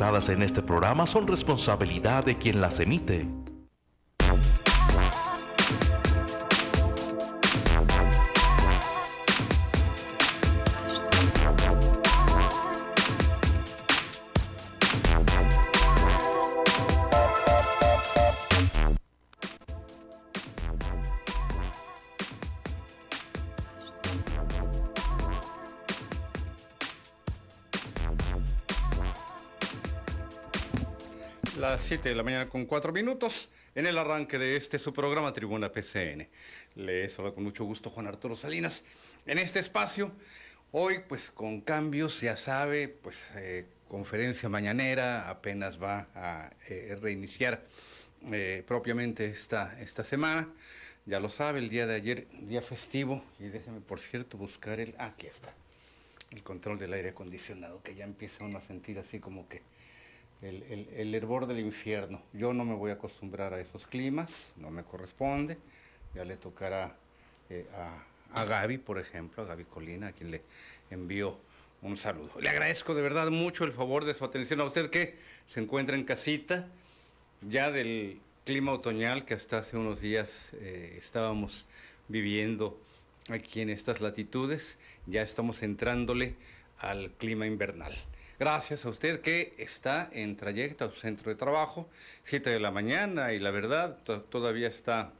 en este programa son responsabilidad de quien las emite. 7 de la mañana con 4 minutos en el arranque de este su programa Tribuna PCN. Les habla con mucho gusto Juan Arturo Salinas. En este espacio, hoy pues con cambios, ya sabe, pues eh, conferencia mañanera apenas va a eh, reiniciar eh, propiamente esta, esta semana. Ya lo sabe, el día de ayer, día festivo, y déjeme por cierto buscar el... ah, aquí está, el control del aire acondicionado, que ya empieza uno a sentir así como que el, el, el, hervor del infierno. Yo no me voy a acostumbrar a esos climas, no me corresponde. Ya le tocará eh, a, a, Gaby, por ejemplo, a Gaby Colina, a quien le envío un saludo. Le agradezco de verdad mucho el favor de su atención a usted que se encuentra en casita, ya del clima otoñal que hasta hace unos días eh, estábamos viviendo aquí en estas latitudes, ya estamos entrándole al clima invernal. Gracias a usted que está en trayecto a su centro de trabajo, 7 de la mañana, y la verdad todavía está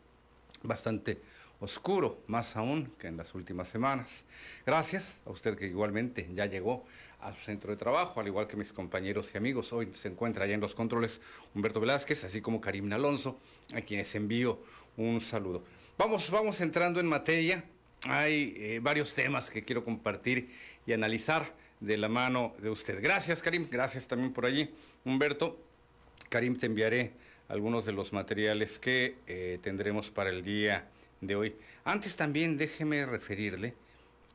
bastante oscuro, más aún que en las últimas semanas. Gracias a usted que igualmente ya llegó a su centro de trabajo, al igual que mis compañeros y amigos. Hoy se encuentra allá en los controles Humberto Velázquez, así como Karim Alonso, a quienes envío un saludo. Vamos, vamos entrando en materia. Hay eh, varios temas que quiero compartir y analizar de la mano de usted. Gracias, Karim. Gracias también por allí, Humberto. Karim, te enviaré algunos de los materiales que eh, tendremos para el día de hoy. Antes también déjeme referirle,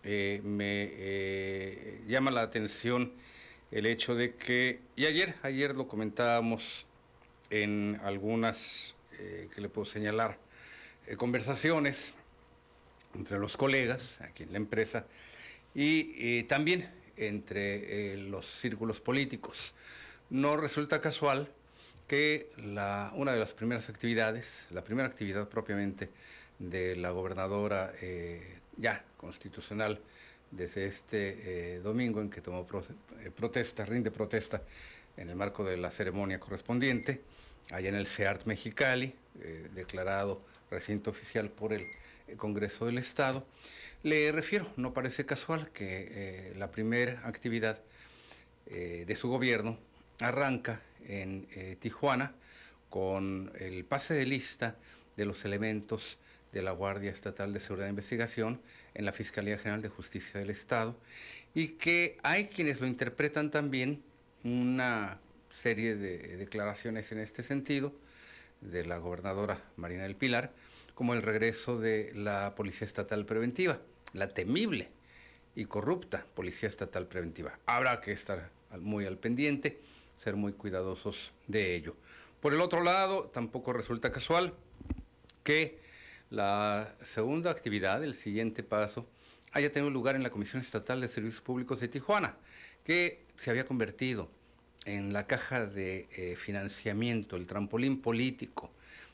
eh, me eh, llama la atención el hecho de que, y ayer, ayer lo comentábamos en algunas, que le puedo señalar, conversaciones entre los colegas aquí en la empresa y también entre eh, los círculos políticos. No resulta casual que una de las primeras actividades, la primera actividad propiamente de la gobernadora eh, ya constitucional desde este eh, domingo en que tomó pro, protesta, rinde protesta en el marco de la ceremonia correspondiente, allá en el CEART Mexicali, declarado recinto oficial por el Congreso del Estado, le refiero, no parece casual que eh, la primera actividad eh, de su gobierno arranca en eh, Tijuana con el pase de lista de los elementos de la Guardia Estatal de Seguridad e Investigación en la Fiscalía General de Justicia del Estado y que hay quienes lo interpretan también una serie de declaraciones en este sentido de la gobernadora Marina del Pilar como el regreso de la Policía Estatal Preventiva la temible y corrupta Policía Estatal Preventiva. Habrá que estar muy al pendiente, ser muy cuidadosos de ello. Por el otro lado, tampoco resulta casual que la segunda actividad, el siguiente paso, haya tenido lugar en la Comisión Estatal de Servicios Públicos de Tijuana, que se había convertido en la caja de eh, financiamiento, el trampolín político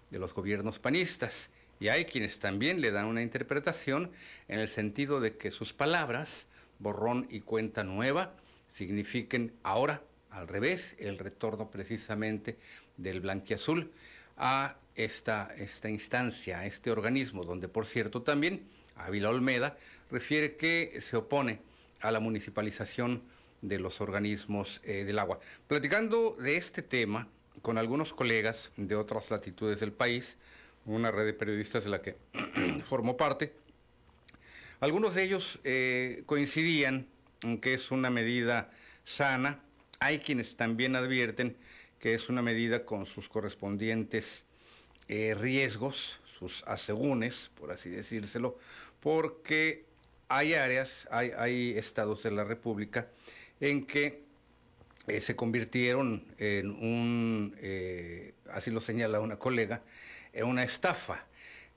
de los gobiernos panistas. Y hay quienes también le dan una interpretación en el sentido de que sus palabras, borrón y cuenta nueva, signifiquen ahora, al revés, el retorno precisamente del blanquiazul a esta, esta instancia, a este organismo, donde por cierto también Ávila Olmeda refiere que se opone a la municipalización de los organismos eh, del agua. Platicando de este tema con algunos colegas de otras latitudes del país, una red de periodistas de la que formó parte. Algunos de ellos eh, coincidían en que es una medida sana. Hay quienes también advierten que es una medida con sus correspondientes eh, riesgos, sus asegúnes, por así decírselo, porque hay áreas, hay, hay estados de la República en que eh, se convirtieron en un, así lo señala una colega, en una estafa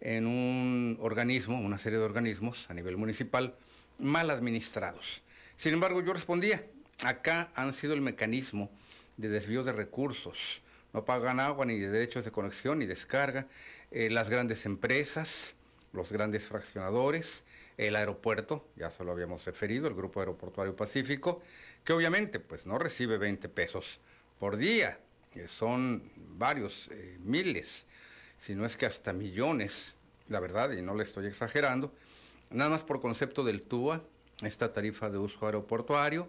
en un organismo, una serie de organismos a nivel municipal mal administrados. Sin embargo, yo respondía, acá han sido el mecanismo de desvío de recursos. No pagan agua ni de derechos de conexión ni descarga. Eh, las grandes empresas, los grandes fraccionadores, el aeropuerto, ya se lo habíamos referido, el Grupo Aeroportuario Pacífico, que obviamente pues no recibe 20 pesos por día, son varios eh, miles, si no es que hasta millones, la verdad, y no le estoy exagerando, nada más por concepto del TUA, esta tarifa de uso aeroportuario,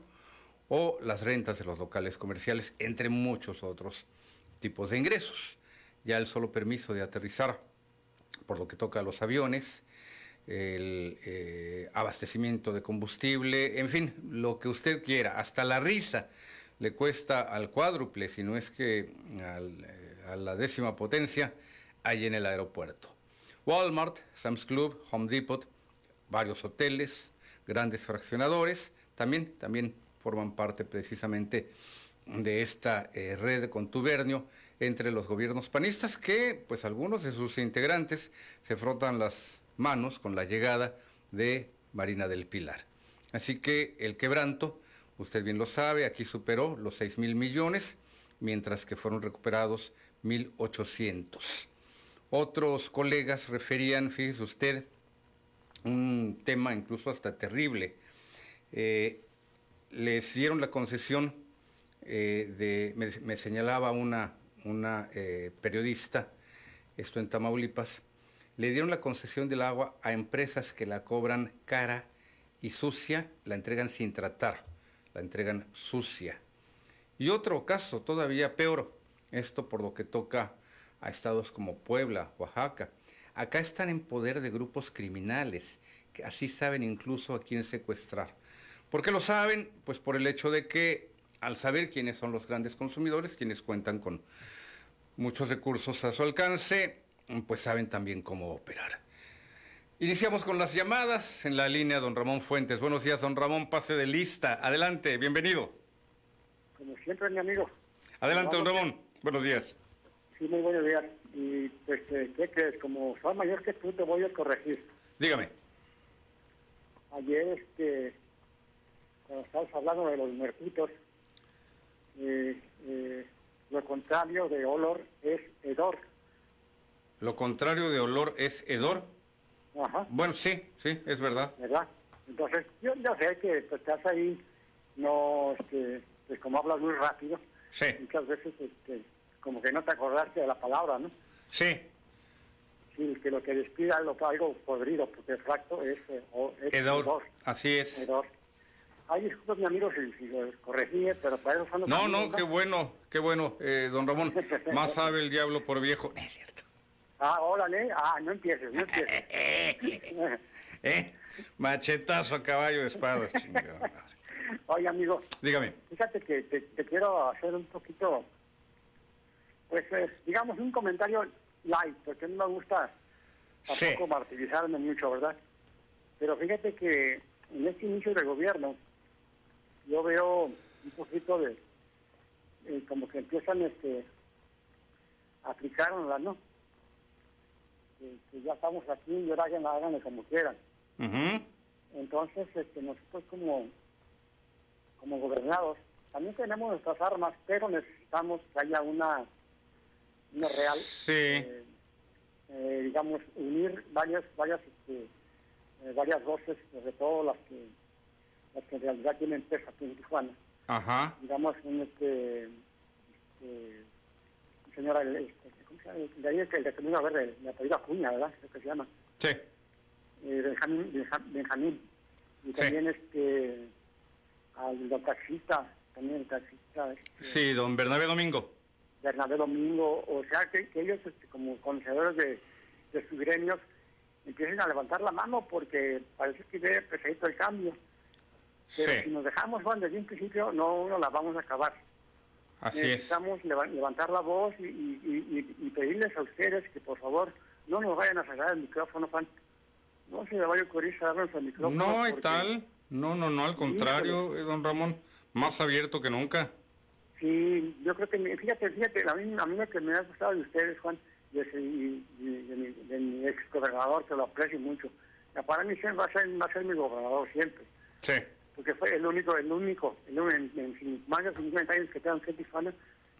o las rentas de los locales comerciales, entre muchos otros tipos de ingresos. Ya el solo permiso de aterrizar, por lo que toca a los aviones, el eh, abastecimiento de combustible, en fin, lo que usted quiera, hasta la risa le cuesta al cuádruple, si no es que eh, a la décima potencia, ahí en el aeropuerto. Walmart, Sam's Club, Home Depot, varios hoteles, grandes fraccionadores, también, también forman parte precisamente de esta eh, red de contubernio entre los gobiernos panistas que, pues algunos de sus integrantes se frotan las manos con la llegada de Marina del Pilar. Así que el quebranto, usted bien lo sabe, aquí superó los 6 mil millones, mientras que fueron recuperados 1.800. Otros colegas referían, fíjese usted, un tema incluso hasta terrible. Eh, les dieron la concesión eh, de, me, señalaba una, una eh, periodista, esto en Tamaulipas, le dieron la concesión del agua a empresas que la cobran cara y sucia, la entregan sin tratar, la entregan sucia. Y otro caso todavía peor, esto por lo que toca a estados como Puebla, Oaxaca. Acá están en poder de grupos criminales, que así saben incluso a quién secuestrar. ¿Por qué lo saben? Pues por el hecho de que al saber quiénes son los grandes consumidores, quienes cuentan con muchos recursos a su alcance, pues saben también cómo operar. Iniciamos con las llamadas en la línea don Ramón Fuentes. Buenos días, don Ramón, pase de lista. Adelante, bienvenido. Como siempre, mi amigo. Adelante, don Ramón. Buenos días. Sí, muy buenos días. Y pues, eh, ¿qué crees? Como soy mayor que tú, te voy a corregir. Dígame. Ayer, este, cuando estabas hablando de los muertitos, eh, eh, lo contrario de olor es hedor. Lo contrario de olor es hedor. Ajá. Bueno, sí, sí, es verdad. ¿Verdad? Entonces, yo ya sé que pues, estás ahí, no, este, pues como hablas muy rápido, Sí, muchas veces, este, como que no te acordaste de la palabra, ¿no? sí, Sí, que lo que despida es lo que algo podrido, porque fracto es, eh, o- es hedor. Así es. Hedor. Ay, disculpa, mi amigo, si, si lo corregí, eh, pero para eso son los No, amigos, no, qué bueno, qué bueno, eh, don Ramón. Más sabe el diablo por viejo. Es cierto. Ah, órale, ah, no empieces, no empieces. ¿Eh? Machetazo a caballo de espadas, chingada. Oye, amigo, Dígame. fíjate que te, te quiero hacer un poquito, pues, eh, digamos, un comentario light, porque no me gusta Sí. tampoco martirizarme mucho, ¿verdad? Pero fíjate que en este inicio de gobierno, yo veo un poquito de, eh, como que empiezan este, a aplicarla, ¿no? Que, que ya estamos aquí y ahora hagan, háganle como quieran. Entonces, este, nosotros como, como gobernados, también tenemos nuestras armas, pero necesitamos que haya una, una real, Sí. eh, eh, digamos, unir varias, varias, este, eh, varias voces, sobre todo las que, las que en realidad tienen peso aquí en Tijuana. Ajá. Digamos, un este, este señora, el, este, ¿cómo se llama? De ahí es que el de Camino Verde, le apellido Acuña, ¿verdad? Creo que se llama Sí. eh, Benjamín, Benja- Benjamín. Y Sí. también este al del taxista, también el taxista este, Sí, don Bernabé Domingo. Bernabé Domingo, o sea que, que ellos este, como conocedores de, de sus gremios empiecen a levantar la mano porque parece que ve perfecto el cambio. Pero si nos dejamos Juan desde un principio no no la vamos a acabar. así es. Necesitamos leva- levantar la voz y, y- y- y- y pedirles a ustedes que por favor no nos vayan a cerrar el micrófono, Juan. No se le vaya a ocurrir cerrarnos el micrófono. No, y porque- tal. No, no, no, al contrario, don Ramón. Más abierto que nunca. Sí, yo creo que, fíjate, fíjate, a mí, a mí lo que me ha gustado de ustedes, Juan, de, mi, de mi ex gobernador, que lo aprecio mucho, para mí siempre va a ser, va a ser mi gobernador siempre. Sí. porque fue el único, el único, el, en, en, más de 50 años que tengo en Tijuana,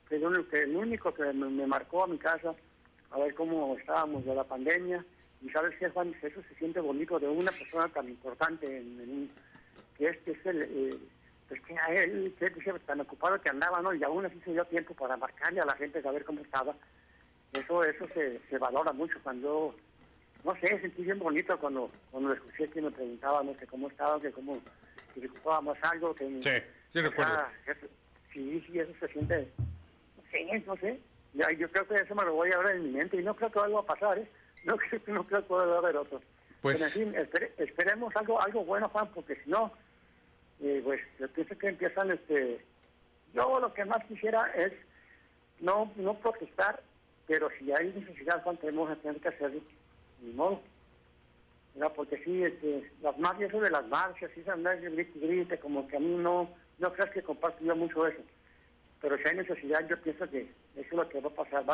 que el único, el único que me, marcó a mi casa a ver cómo estábamos de la pandemia. Y sabes qué, Juan, eso se siente bonito de una persona tan importante en, que este es el, eh, pues que a él, que tan ocupado que andaba, ¿no? Y aún así se dio tiempo para marcarle a la gente, saber cómo estaba. Eso, eso se, se valora mucho cuando, no sé, sentí bien bonito cuando, cuando escuché que me preguntaba, no sé, cómo estaba, que cómo, si le ocupábamos algo, que... Sí, sí recuerdo. sí, sí, eso se siente, no sé, no sé. Ya, yo creo que eso me lo voy a ver en mi mente y no creo que algo va a pasar, ¿eh? No creo, no creo que pueda haber otro. Pues... Pero en fin, esperemos algo, algo bueno, Juan, porque si no, eh, pues yo pienso que empiezan, este... Yo lo que más quisiera es no, no protestar, pero si hay necesidad, tenemos que tener que hacerlo, ni modo. Porque sí, este, las marchas, eso de las marchas, y andar grite, grite, como que a mí no, no que comparto mucho eso. Pero si hay necesidad, yo pienso que eso es lo que va a pasar.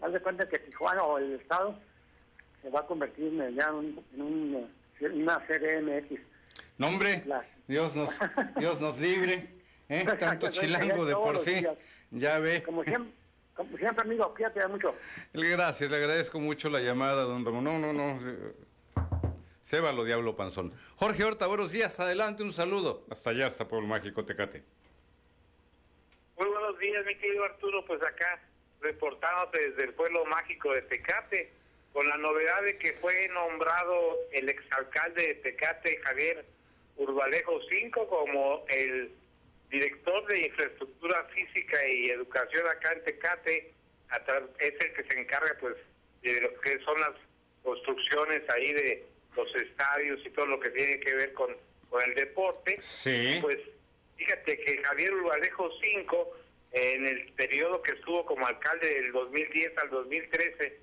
Haz de cuenta que Tijuana o el Estado se va a convertir en, ya en, un, una CDMX. No, hombre, Dios nos, Dios nos libre, ¿eh? tanto chilango de por sí, ya ve. Como siempre, como siempre, amigo, cuídate mucho. Gracias, le agradezco mucho la llamada, don Ramón. No, no, no. Cébalo, Diablo Panzón. Jorge Horta, buenos días. Adelante, un saludo. Hasta allá, hasta Pueblo Mágico Tecate. Muy buenos días, mi querido Arturo. Pues acá, reportándote desde el Pueblo Mágico de Tecate, con la novedad de que fue nombrado el exalcalde de Tecate, Javier Urbalejo 5, como el director de infraestructura física y educación acá en Tecate. Es el que se encarga, pues, de lo que son las construcciones ahí de los estadios y todo lo que tiene que ver con, con el deporte. Sí. Pues fíjate que Javier Urbalejo 5, en el periodo que estuvo como alcalde del 2010 al 2013,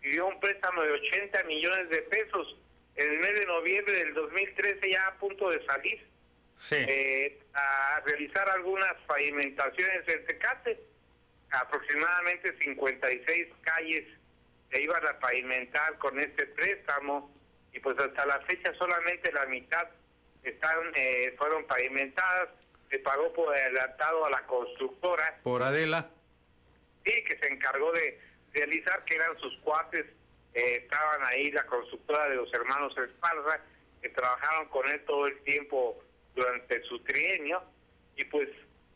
pidió un préstamo de 80 millones de pesos. En el mes de noviembre del 2013, ya a punto de salir, sí. eh, a realizar algunas pavimentaciones en Tecate, aproximadamente 56 calles se iban a pavimentar con este préstamo y pues hasta la fecha solamente la mitad están eh, fueron pavimentadas. Se pagó por adelantado a la constructora. Por Adela. Sí que se encargó de realizar que eran sus cuates eh, estaban ahí la constructora de los hermanos Esparza que trabajaron con él todo el tiempo durante su trienio y pues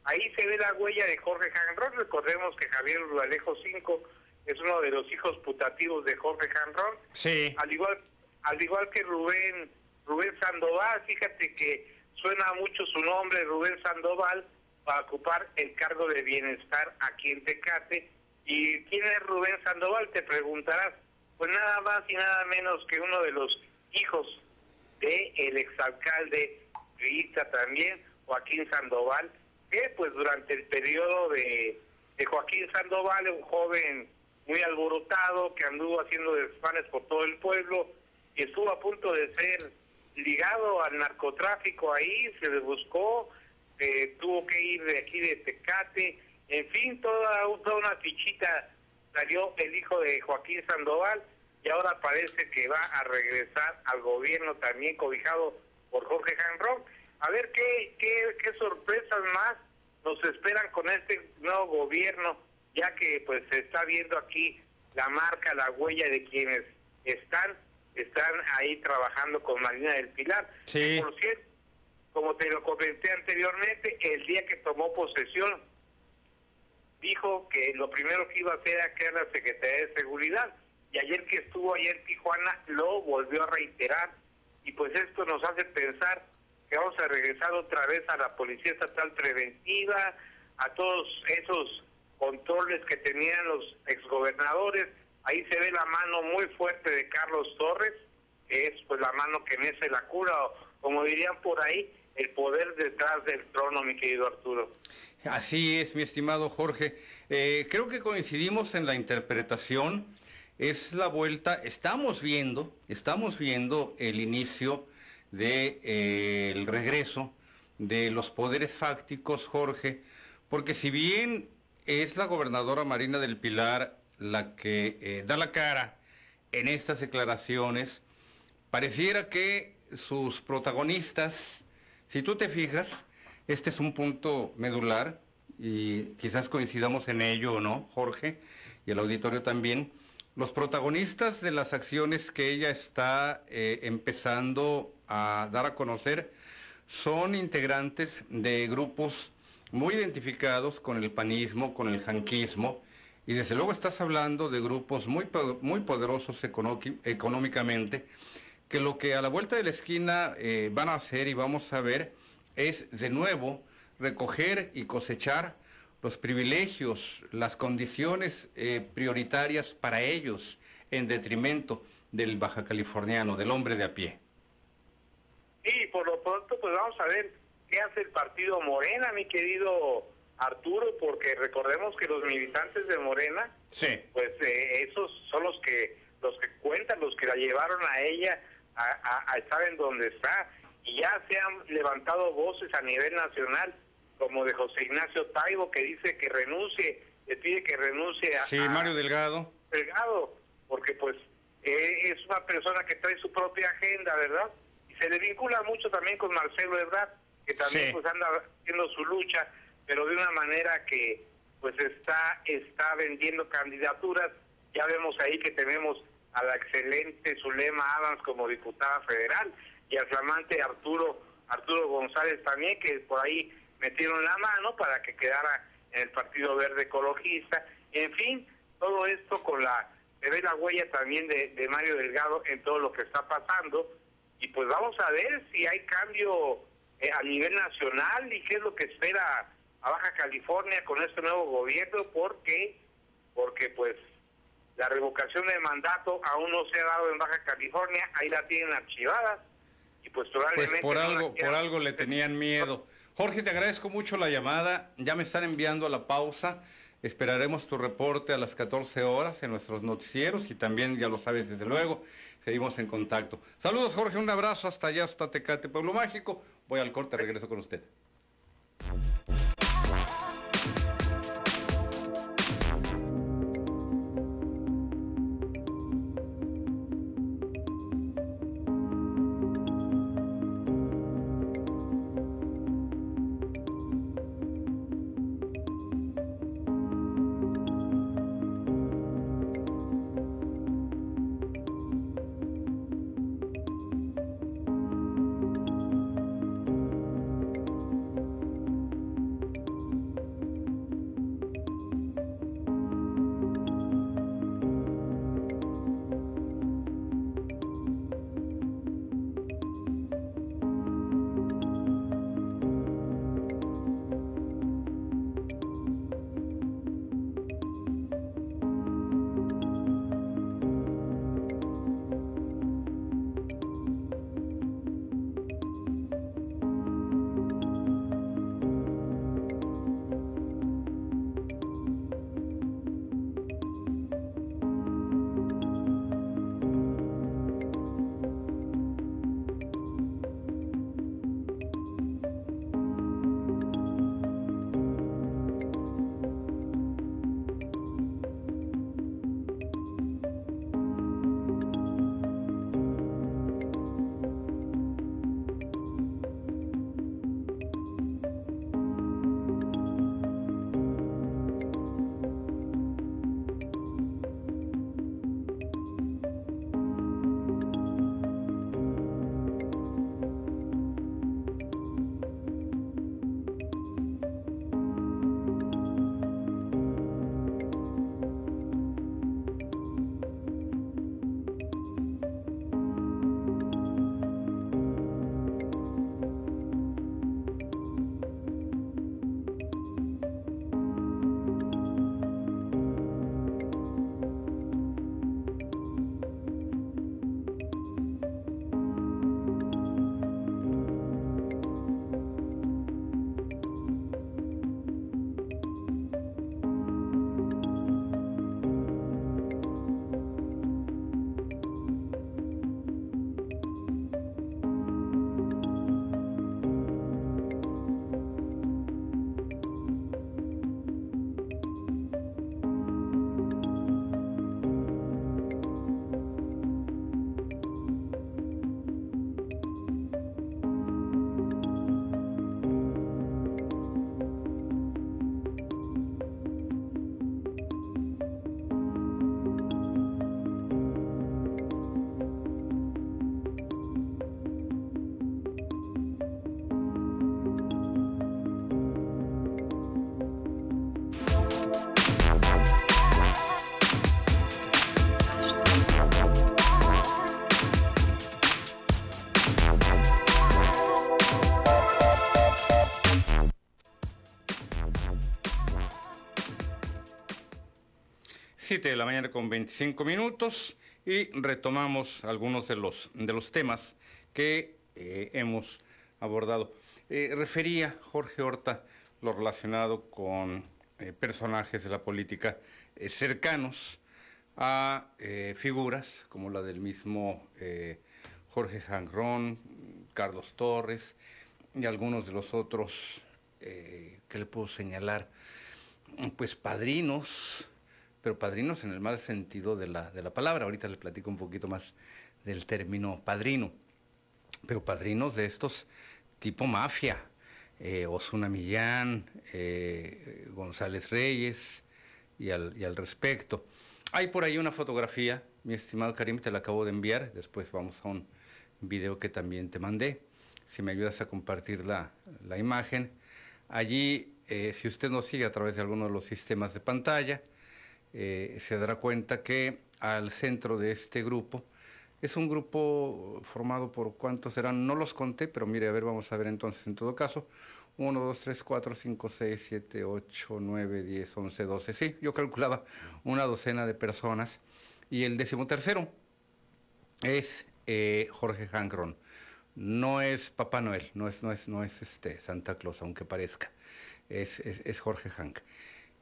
ahí se ve la huella de Jorge Janrón recordemos que Javier Alejo V es uno de los hijos putativos de Jorge Janrón sí al igual al igual que Rubén, Rubén Sandoval, fíjate que suena mucho su nombre, Rubén Sandoval, para ocupar el cargo de bienestar aquí en Tecate. ¿Y quién es Rubén Sandoval? Te preguntarás. Pues nada más y nada menos que uno de los hijos de el exalcalde Rita también, Joaquín Sandoval, que pues durante el periodo de, de Joaquín Sandoval, un joven muy alborotado que anduvo haciendo desfanes por todo el pueblo, que estuvo a punto de ser ligado al narcotráfico ahí, se le buscó, eh, tuvo que ir de aquí de Tecate, en fin, toda una fichita salió el hijo de Joaquín Sandoval y ahora parece que va a regresar al gobierno también cobijado por Jorge Janrón. A ver qué, qué, qué sorpresas más nos esperan con este nuevo gobierno, ya que pues se está viendo aquí la marca, la huella de quienes están están ahí trabajando con Marina del Pilar. Sí. Por cierto, como te lo comenté anteriormente, el día que tomó posesión, dijo que lo primero que iba a hacer era crear la Secretaría de Seguridad. Y ayer que estuvo ayer en Tijuana, lo volvió a reiterar. Y pues esto nos hace pensar que vamos a regresar otra vez a la Policía Estatal Preventiva, a todos esos controles que tenían los exgobernadores Ahí se ve la mano muy fuerte de Carlos Torres, que es pues la mano que mece la cura, o como dirían por ahí, el poder detrás del trono, mi querido Arturo. Así es, mi estimado Jorge. Eh, creo que coincidimos en la interpretación. Es la vuelta, estamos viendo, estamos viendo el inicio del de, eh, regreso de los poderes fácticos, Jorge, porque si bien es la gobernadora Marina del Pilar la que eh, da la cara en estas declaraciones, pareciera que sus protagonistas Si tú te fijas, este es un punto medular y quizás coincidamos en ello o no, Jorge, y el auditorio también. Los protagonistas de las acciones que ella está eh, empezando a dar a conocer son integrantes de grupos muy identificados con el panismo, con el janquismo, y desde luego estás hablando de grupos muy, muy poderosos económicamente, que lo que a la vuelta de la esquina eh, van a hacer y vamos a ver es de nuevo recoger y cosechar los privilegios, las condiciones eh, prioritarias para ellos en detrimento del baja californiano, del hombre de a pie. Sí, por lo pronto pues vamos a ver qué hace el partido Morena, mi querido Arturo, porque recordemos que los militantes de Morena, sí. pues eh, esos son los que los que cuentan, los que la llevaron a ella a, a estar en donde está y ya se han levantado voces a nivel nacional como de José Ignacio Taibo, que dice que renuncie, le pide que renuncie a... Sí, Mario Delgado. Delgado, porque pues eh, es una persona que trae su propia agenda, ¿verdad? Y se le vincula mucho también con Marcelo Ebrard, que también pues anda haciendo su lucha, pero de una manera que pues está, está vendiendo candidaturas. Ya vemos ahí que tenemos a la excelente Zulema Adams como diputada federal y al flamante Arturo Arturo González también, que por ahí metieron la mano para que quedara en el Partido Verde Ecologista. En fin, todo esto con la se ve la huella también de, Mario Delgado en todo lo que está pasando y pues vamos a ver si hay cambio eh, a nivel nacional y qué es lo que espera a Baja California con este nuevo gobierno porque porque pues la revocación de mandato aún no se ha dado en Baja California, ahí la tienen archivada pues probablemente pues por algo por algo le tenían miedo. Jorge, te agradezco mucho la llamada. Ya me están enviando a la pausa. Esperaremos tu reporte a las 14 horas en nuestros noticieros y también, ya lo sabes, desde luego, seguimos en contacto. Saludos, Jorge, un abrazo hasta allá, hasta Tecate, Pueblo Mágico. Voy al corte, regreso con usted. 7 de la mañana con 25 minutos y retomamos algunos de los, de los temas que eh, hemos abordado. Eh, refería Jorge Horta lo relacionado con eh, personajes de la política cercanos a figuras como la del mismo Jorge Jangrón, Carlos Torres y algunos de los otros que le puedo señalar, pues padrinos, pero padrinos en el mal sentido de la, de la palabra. Ahorita les platico un poquito más del término padrino, pero padrinos de estos tipo mafia, eh, Osuna Millán, eh, González Reyes y al, y al respecto. Hay por ahí una fotografía, mi estimado Karim, te la acabo de enviar, después vamos a un video que también te mandé, si me ayudas a compartir la, la imagen. Allí, eh, si usted nos sigue a través de alguno de los sistemas de pantalla, eh, se dará cuenta que al centro de este grupo es un grupo formado por cuántos serán, no los conté, pero mire, a ver, vamos a ver entonces en todo caso. 1, 2, 3, 4, 5, 6, 7, 8, 9, 10, 11, 12. Sí, yo calculaba una docena de personas. Y el decimotercero es eh, Jorge Hankron. No es Papá Noel, no es, no es, no es este Santa Claus, aunque parezca. Es, es, es Jorge Hank.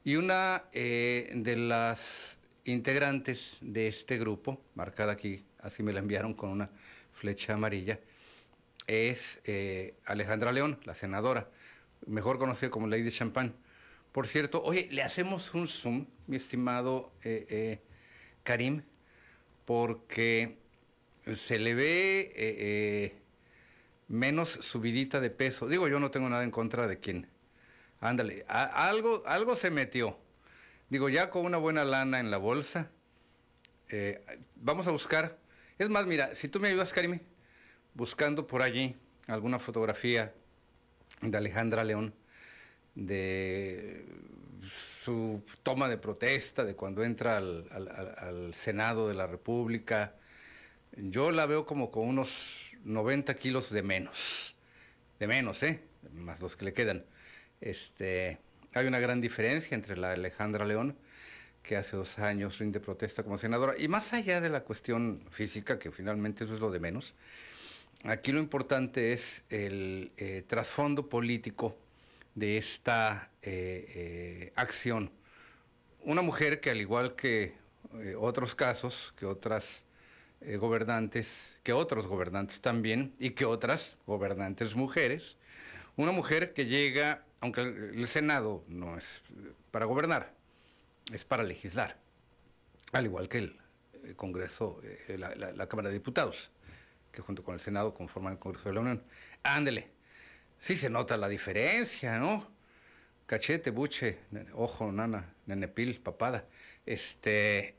Y una eh, de las integrantes de este grupo, marcada aquí, así me la enviaron con una flecha amarilla, es eh, Alejandra León, la senadora, mejor conocida como Lady Champagne. Por cierto, oye, le hacemos un zoom, mi estimado eh, Karim, porque se le ve menos subidita de peso. Digo, yo no tengo nada en contra de quien Ándale, algo, algo se metió. Digo, ya con una buena lana en la bolsa, eh, vamos a buscar. Es más, mira, si tú me ayudas, Karime, buscando por allí alguna fotografía de Alejandra León, de su toma de protesta, de cuando entra al, al Senado de la República, yo la veo como con unos 90 kilos de menos. De menos, ¿eh? Más los que le quedan. Este, hay una gran diferencia entre la Alejandra León, que hace dos años rinde protesta como senadora, y más allá de la cuestión física, que finalmente eso es lo de menos, aquí lo importante es el eh, trasfondo político de esta eh, eh, acción. Una mujer que al igual que otros casos, que otras gobernantes, que otros gobernantes también, y que otras gobernantes mujeres, una mujer que llega aunque el Senado no es para gobernar, es para legislar, al igual que el Congreso, eh, la, Cámara de Diputados, que junto con el Senado conforman el Congreso de la Unión. Ándele, sí se nota la diferencia, ¿no? Cachete, buche, ojo, nana, nenepil, papada. Este,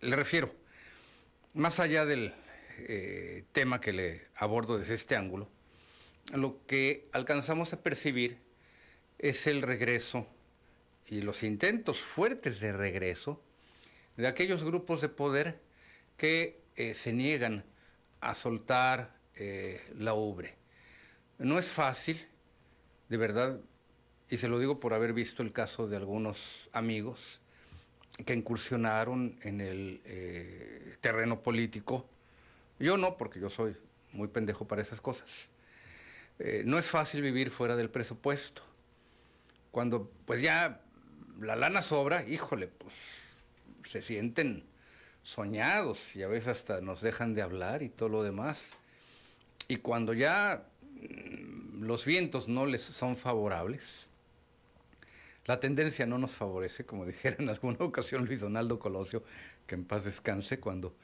le refiero, más allá del eh, tema que le abordo desde este ángulo, lo que alcanzamos a percibir es el regreso y los intentos fuertes de regreso de aquellos grupos de poder que eh, se niegan a soltar eh, la ubre. No es fácil, de verdad, y se lo digo por haber visto el caso de algunos amigos que incursionaron en el eh, terreno político. Yo no, porque yo soy muy pendejo para esas cosas. no es fácil vivir fuera del presupuesto cuando pues ya la lana sobra, híjole, pues se sienten soñados y a veces hasta nos dejan de hablar y todo lo demás. Y cuando ya mm, los vientos no les son favorables, la tendencia no nos favorece, como dijera en alguna ocasión Luis Donaldo Colosio, que en paz descanse, cuando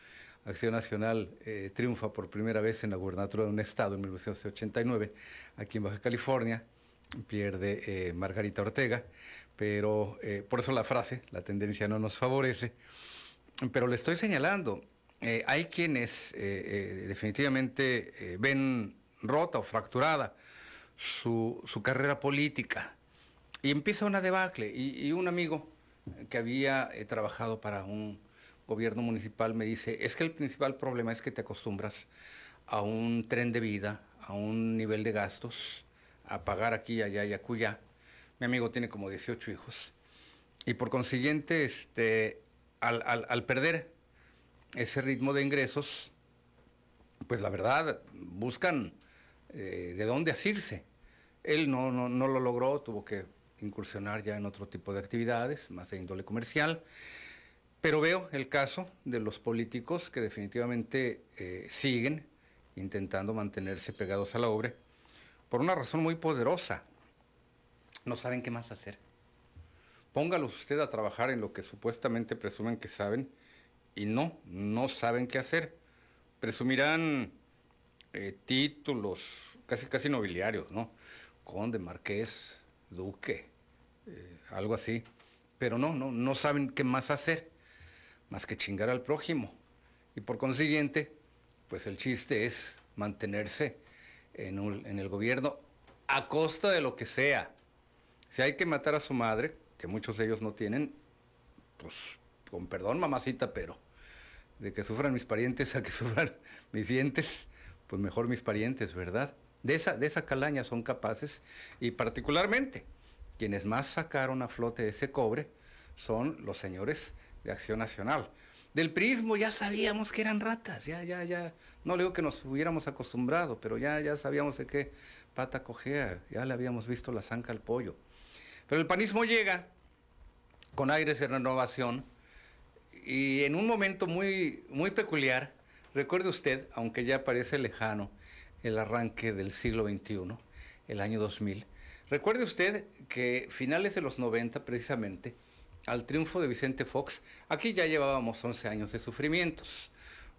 Acción Nacional eh, triunfa por primera vez en la gubernatura de un estado en 1989, aquí en Baja California pierde eh, Margarita Ortega, pero eh, por eso la frase, la tendencia no nos favorece, pero le estoy señalando, eh, hay quienes definitivamente ven rota o fracturada su, carrera política y empieza una debacle. Y, un amigo que había trabajado para un gobierno municipal me dice, es que el principal problema es que te acostumbras a un tren de vida, a un nivel de gastos, a pagar aquí, allá y acuya. Mi amigo tiene como 18 hijos. Y por consiguiente, este, al, al, perder ese ritmo de ingresos, pues la verdad, buscan eh, de dónde asirse. Él no, no, no, lo logró, tuvo que incursionar ya en otro tipo de actividades, más de índole comercial. Pero veo el caso de los políticos que definitivamente eh, siguen intentando mantenerse pegados a la obra por una razón muy poderosa. No saben qué más hacer. Póngalos usted a trabajar en lo que supuestamente presumen que saben y no, no saben qué hacer. Presumirán eh, títulos casi casi nobiliarios, ¿no? Conde, marqués, duque, eh, algo así. Pero no, no, no saben qué más hacer, más que chingar al prójimo. Y por consiguiente, pues el chiste es mantenerse en, un, en el gobierno a costa de lo que sea. Si hay que matar a su madre, que muchos de ellos no tienen, pues con perdón, mamacita, pero de que sufran mis parientes a que sufran mis dientes, pues mejor mis parientes, ¿verdad? De esa, de esa calaña son capaces y particularmente quienes más sacaron a flote ese cobre son los señores de Acción Nacional. Del prismo ya sabíamos que eran ratas, ya, ya, ya. No digo que nos hubiéramos acostumbrado, pero ya, ya sabíamos de qué pata cojea, ya le habíamos visto la zanca al pollo. Pero el panismo llega con aires de renovación y en un momento muy, muy peculiar, recuerde usted, aunque ya parece lejano, el arranque del siglo XXI, el año 2000, recuerde usted que finales de los 90 precisamente, al triunfo de Vicente Fox, aquí ya llevábamos 11 años de sufrimientos.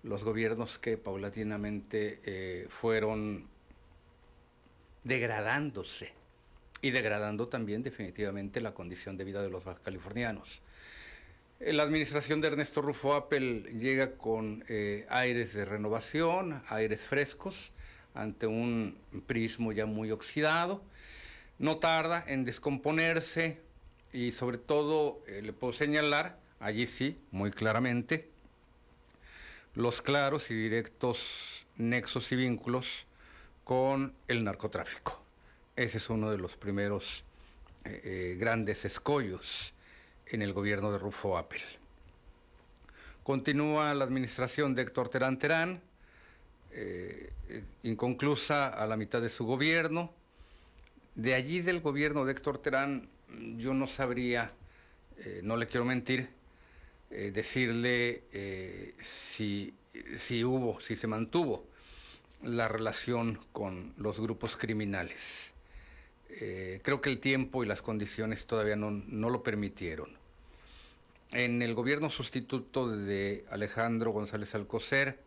Los gobiernos que paulatinamente eh, fueron degradándose y degradando también definitivamente la condición de vida de los californianos. La administración de Ernesto Rufo Appel llega con eh, aires de renovación, aires frescos, ante un prismo ya muy oxidado. No tarda en descomponerse y sobre todo eh, le puedo señalar, allí sí, muy claramente, los claros y directos nexos y vínculos con el narcotráfico. Ese es uno de los primeros eh, eh, grandes escollos en el gobierno de Rufo Appel. Continúa la administración de Héctor Terán Terán, inconclusa a la mitad de su gobierno. De allí del gobierno de Héctor Terán, yo no sabría, eh, no le quiero mentir, eh, decirle eh, si, si hubo, si se mantuvo la relación con los grupos criminales. Creo que el tiempo y las condiciones todavía no, no lo permitieron. En el gobierno sustituto de Alejandro González Alcocer,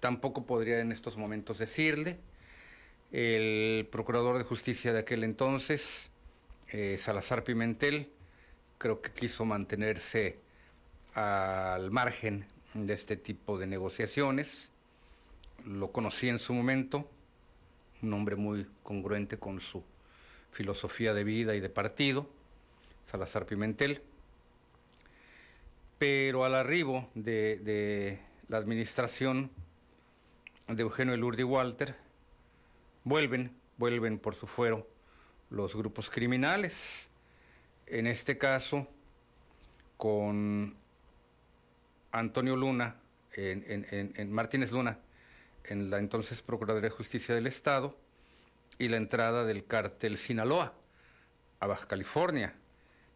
tampoco podría en estos momentos decirle. El procurador de justicia de aquel entonces, eh, Salazar Pimentel, creo que quiso mantenerse al margen de este tipo de negociaciones. Lo conocí en su momento, un hombre muy congruente con su filosofía de vida y de partido, Salazar Pimentel. Pero al arribo de, de la administración de Eugenio Elurdi Walter, vuelven, vuelven por su fuero los grupos criminales, en este caso con Antonio Luna, en, en, en, Martínez Luna, en la entonces Procuraduría de Justicia del Estado, y la entrada del cártel Sinaloa a Baja California,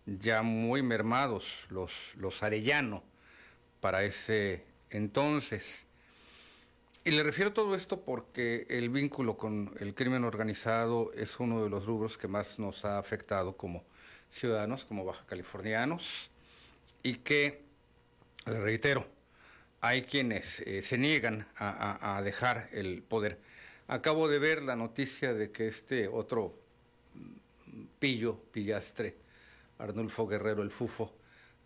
ya muy mermados los, los Arellano para ese entonces. Y le refiero todo esto porque el vínculo con el crimen organizado es uno de los rubros que más nos ha afectado como ciudadanos, como baja californianos, y que, le reitero, hay quienes eh, se niegan a, a, a, dejar el poder. Acabo de ver la noticia de que este otro pillo, pillastre, Arnulfo Guerrero, el FUFO,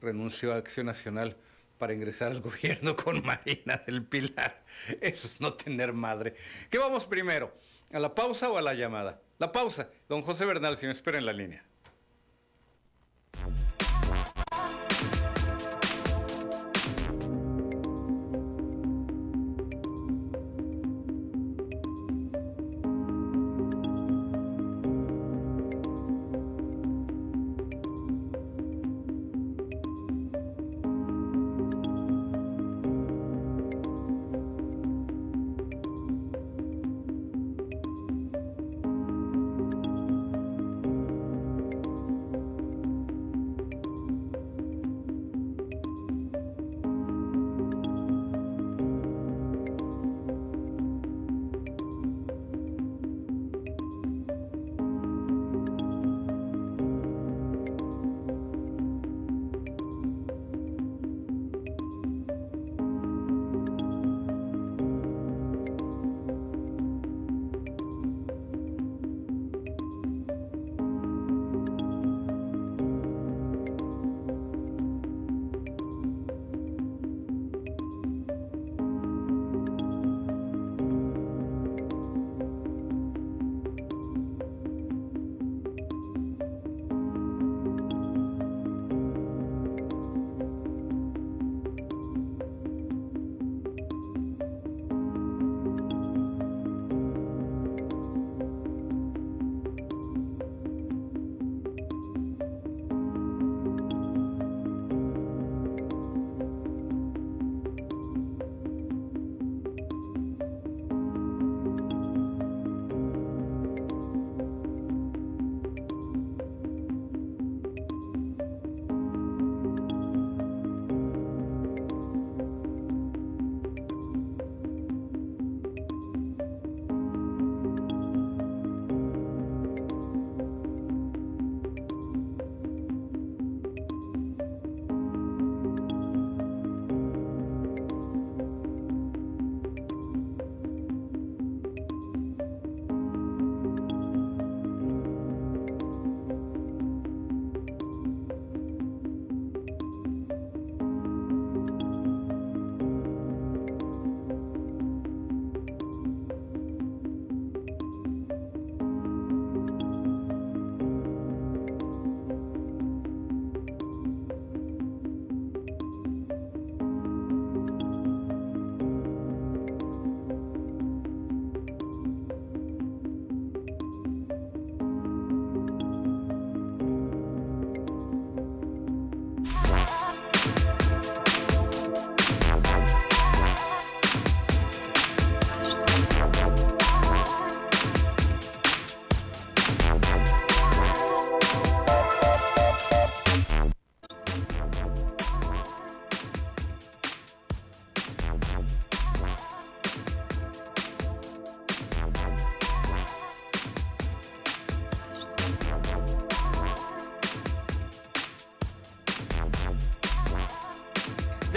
renunció a Acción Nacional para ingresar al gobierno con Marina del Pilar. Eso es no tener madre. ¿Qué vamos primero? ¿A la pausa o a la llamada? La pausa. Don José Bernal, si me espera en la línea.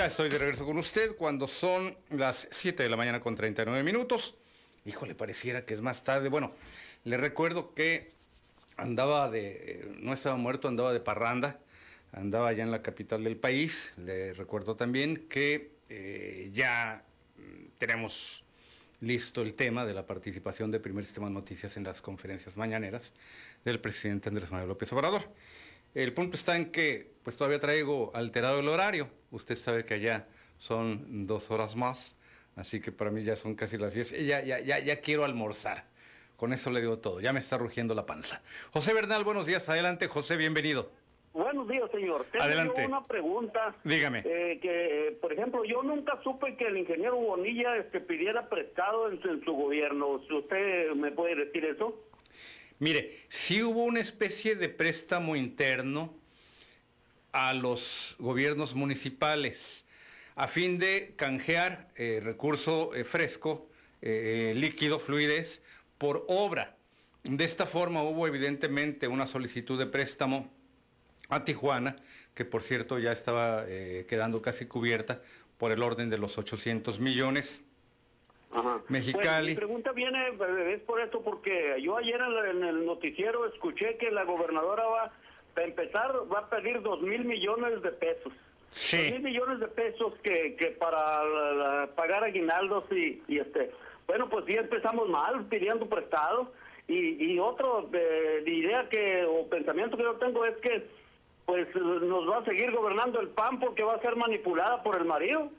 Estoy de regreso con usted cuando son las 7 de la mañana con 39 minutos. Híjole, pareciera que es más tarde. Bueno, le recuerdo que andaba de, no estaba muerto, andaba de parranda, andaba ya en la capital del país. Le recuerdo también que eh, ya mm, tenemos listo el tema de la participación de Primer Sistema de Noticias en las conferencias mañaneras del presidente Andrés Manuel López Obrador. El punto está en que pues todavía traigo alterado el horario. Usted sabe que allá son dos horas más, así que para mí ya son casi las 10. Ya, ya, ya, ya quiero almorzar. Con eso le digo todo. Ya me está rugiendo la panza. José Bernal, buenos días. Adelante, José, bienvenido. Buenos días, señor. Tengo Adelante. una pregunta. Dígame. Eh, que, eh, por ejemplo, yo nunca supe que el ingeniero Bonilla este, pidiera prestado en, su- en su gobierno. Si ¿Usted me puede decir eso? Mire, sí hubo una especie de préstamo interno a los gobiernos municipales a fin de canjear eh, recurso eh, fresco, eh, líquido, fluidez, por obra. De esta forma hubo evidentemente una solicitud de préstamo a Tijuana, que por cierto ya estaba quedando casi cubierta por el orden de los 800 millones. Ajá. Mexicali. Bueno, mi pregunta viene, eh, es por esto, porque yo ayer en, el noticiero escuché que la gobernadora va, para empezar, va a pedir dos mil millones de pesos. Sí. Dos mil millones de pesos que, que para la- la- pagar aguinaldos y, y este. Bueno, pues ya empezamos mal pidiendo prestado. Y, y otro eh, idea que, o pensamiento que yo tengo es que, pues nos va a seguir gobernando el PAN porque va a ser manipulada por el marido.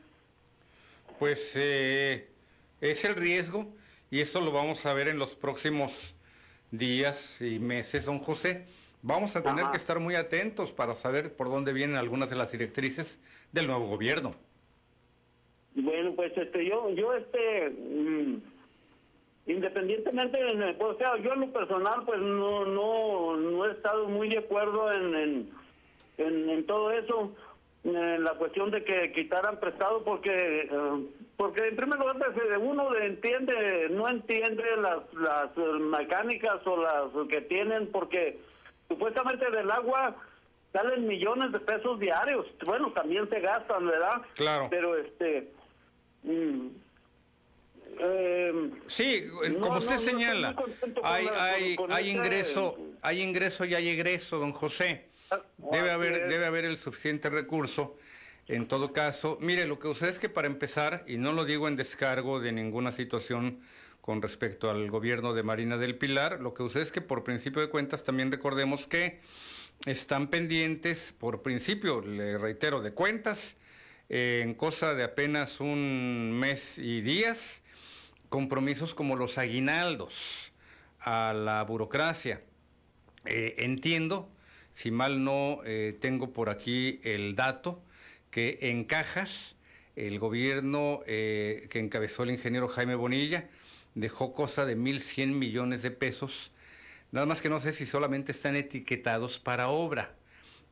Pues eh, es el riesgo y eso lo vamos a ver en los próximos días y meses, don José. Vamos a tener Ajá. que estar muy atentos para saber por dónde vienen algunas de las directrices del nuevo gobierno. Bueno, pues este, yo, yo este, mm, independientemente, en o sea, yo en lo personal, pues no, no, no he estado muy de acuerdo en, en, en, en todo eso, en la cuestión de que quitaran prestado, porque, eh, porque en primer lugar, pues, eh, uno entiende, no entiende las, las eh, mecánicas o las que tienen, porque supuestamente del agua salen millones de pesos diarios. Bueno, también se gastan, ¿verdad? Claro. Pero este. mm, eh, Sí, No, como no, usted no señala, hay, la- hay, con- con hay ese- ingreso, hay ingreso y hay egreso, don José. Debe Ah, haber, pues. debe haber el suficiente recurso. En todo caso, mire, lo que usted es que para empezar, y no lo digo en descargo de ninguna situación con respecto al gobierno de Marina del Pilar, lo que usted es que por principio de cuentas también recordemos que están pendientes, por principio, le reitero, de cuentas, eh, en cosa de apenas un mes y días, compromisos como los aguinaldos a la burocracia. Eh, entiendo, si mal no eh, tengo por aquí el dato, que en cajas el gobierno eh, que encabezó el ingeniero Jaime Bonilla dejó cosa de 1.100 millones de pesos, nada más que no sé si solamente están etiquetados para obra,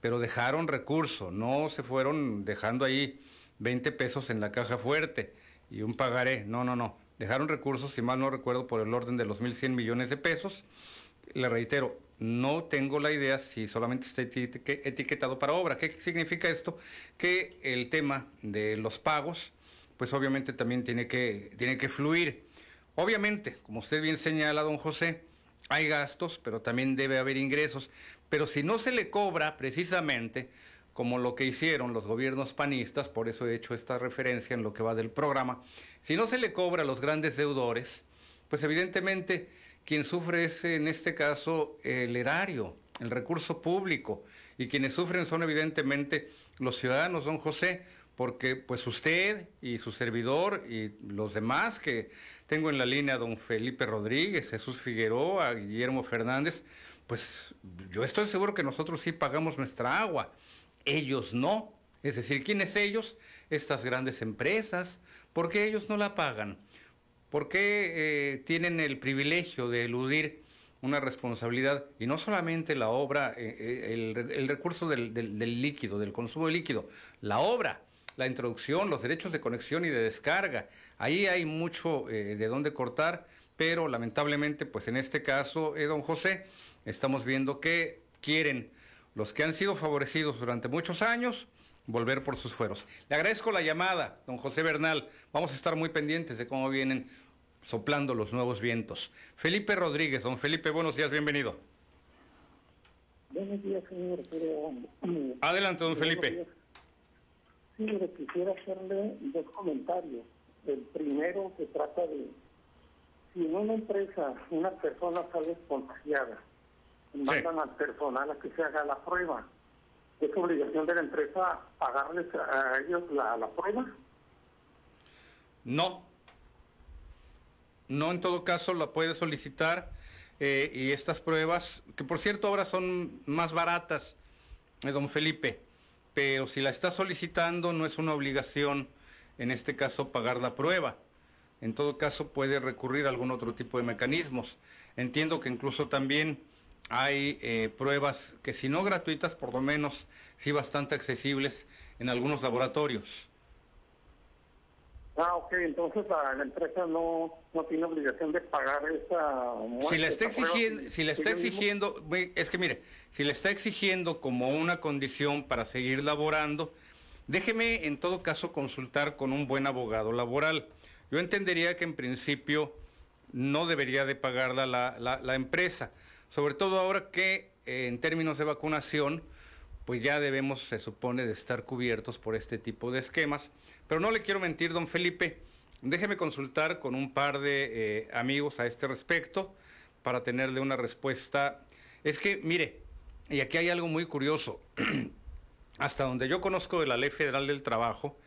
pero dejaron recurso, no se fueron dejando ahí 20 pesos en la caja fuerte y un pagaré, no, no, no, dejaron recursos, si mal no recuerdo, por el orden de los 1.100 millones de pesos, le reitero, no tengo la idea si solamente está eti- etiquetado para obra. ¿Qué significa esto? Que el tema de los pagos, pues obviamente también tiene que, tiene que fluir. Obviamente, como usted bien señala, don José, hay gastos, pero también debe haber ingresos. Pero si no se le cobra precisamente como lo que hicieron los gobiernos panistas, por eso he hecho esta referencia en lo que va del programa, si no se le cobra a los grandes deudores, pues evidentemente quien sufre es en este caso el erario, el recurso público, y quienes sufren son evidentemente los ciudadanos, don José, porque pues usted y su servidor y los demás que tengo en la línea, don Felipe Rodríguez, Jesús Figueroa, Guillermo Fernández, pues yo estoy seguro que nosotros sí pagamos nuestra agua, ellos no. Es decir, ¿quiénes ellos? Estas grandes empresas, ¿por qué ellos no la pagan? ¿Por qué eh, tienen el privilegio de eludir una responsabilidad y no solamente la obra, eh, eh, el, recurso del, líquido, del consumo de líquido, la obra, la introducción, los derechos de conexión y de descarga? Ahí hay mucho de dónde cortar, pero lamentablemente, pues en este caso, don José, estamos viendo que quieren los que han sido favorecidos durante muchos años volver por sus fueros. Le agradezco la llamada, don José Bernal. Vamos a estar muy pendientes de cómo vienen soplando los nuevos vientos. Felipe Rodríguez, don Felipe, buenos días, bienvenido. Buenos días, señor. Pero, Adelante, don Felipe. Sí, le quisiera hacerle dos comentarios. El primero se trata de si en una empresa una persona sale contagiada, mandan al personal a que se haga la prueba. ¿Es obligación de la empresa pagarles a ellos la, prueba? No. No, en todo caso la puede solicitar eh, y estas pruebas, que por cierto ahora son más baratas, eh, don Felipe, pero si la está solicitando no es una obligación, en este caso, pagar la prueba. En todo caso puede recurrir a algún otro tipo de mecanismos. Entiendo que incluso también hay eh, pruebas que si no gratuitas, por lo menos sí bastante accesibles en algunos laboratorios. Ah, ok, entonces la, la empresa no, no tiene obligación de pagar esa Si le está prueba, exigiendo, si le está exigiendo, es que mire, si le está exigiendo como una condición para seguir laborando, déjeme en todo caso consultar con un buen abogado laboral. Yo entendería que en principio no debería de pagarla la, la- la empresa, sobre todo ahora que eh, en términos de vacunación, pues ya debemos, se supone, de estar cubiertos por este tipo de esquemas. Pero no le quiero mentir, don Felipe, déjeme consultar con un par de eh, amigos a este respecto para tenerle una respuesta. Es que, mire, y aquí hay algo muy curioso. Hasta donde yo conozco de la Ley Federal del Trabajo,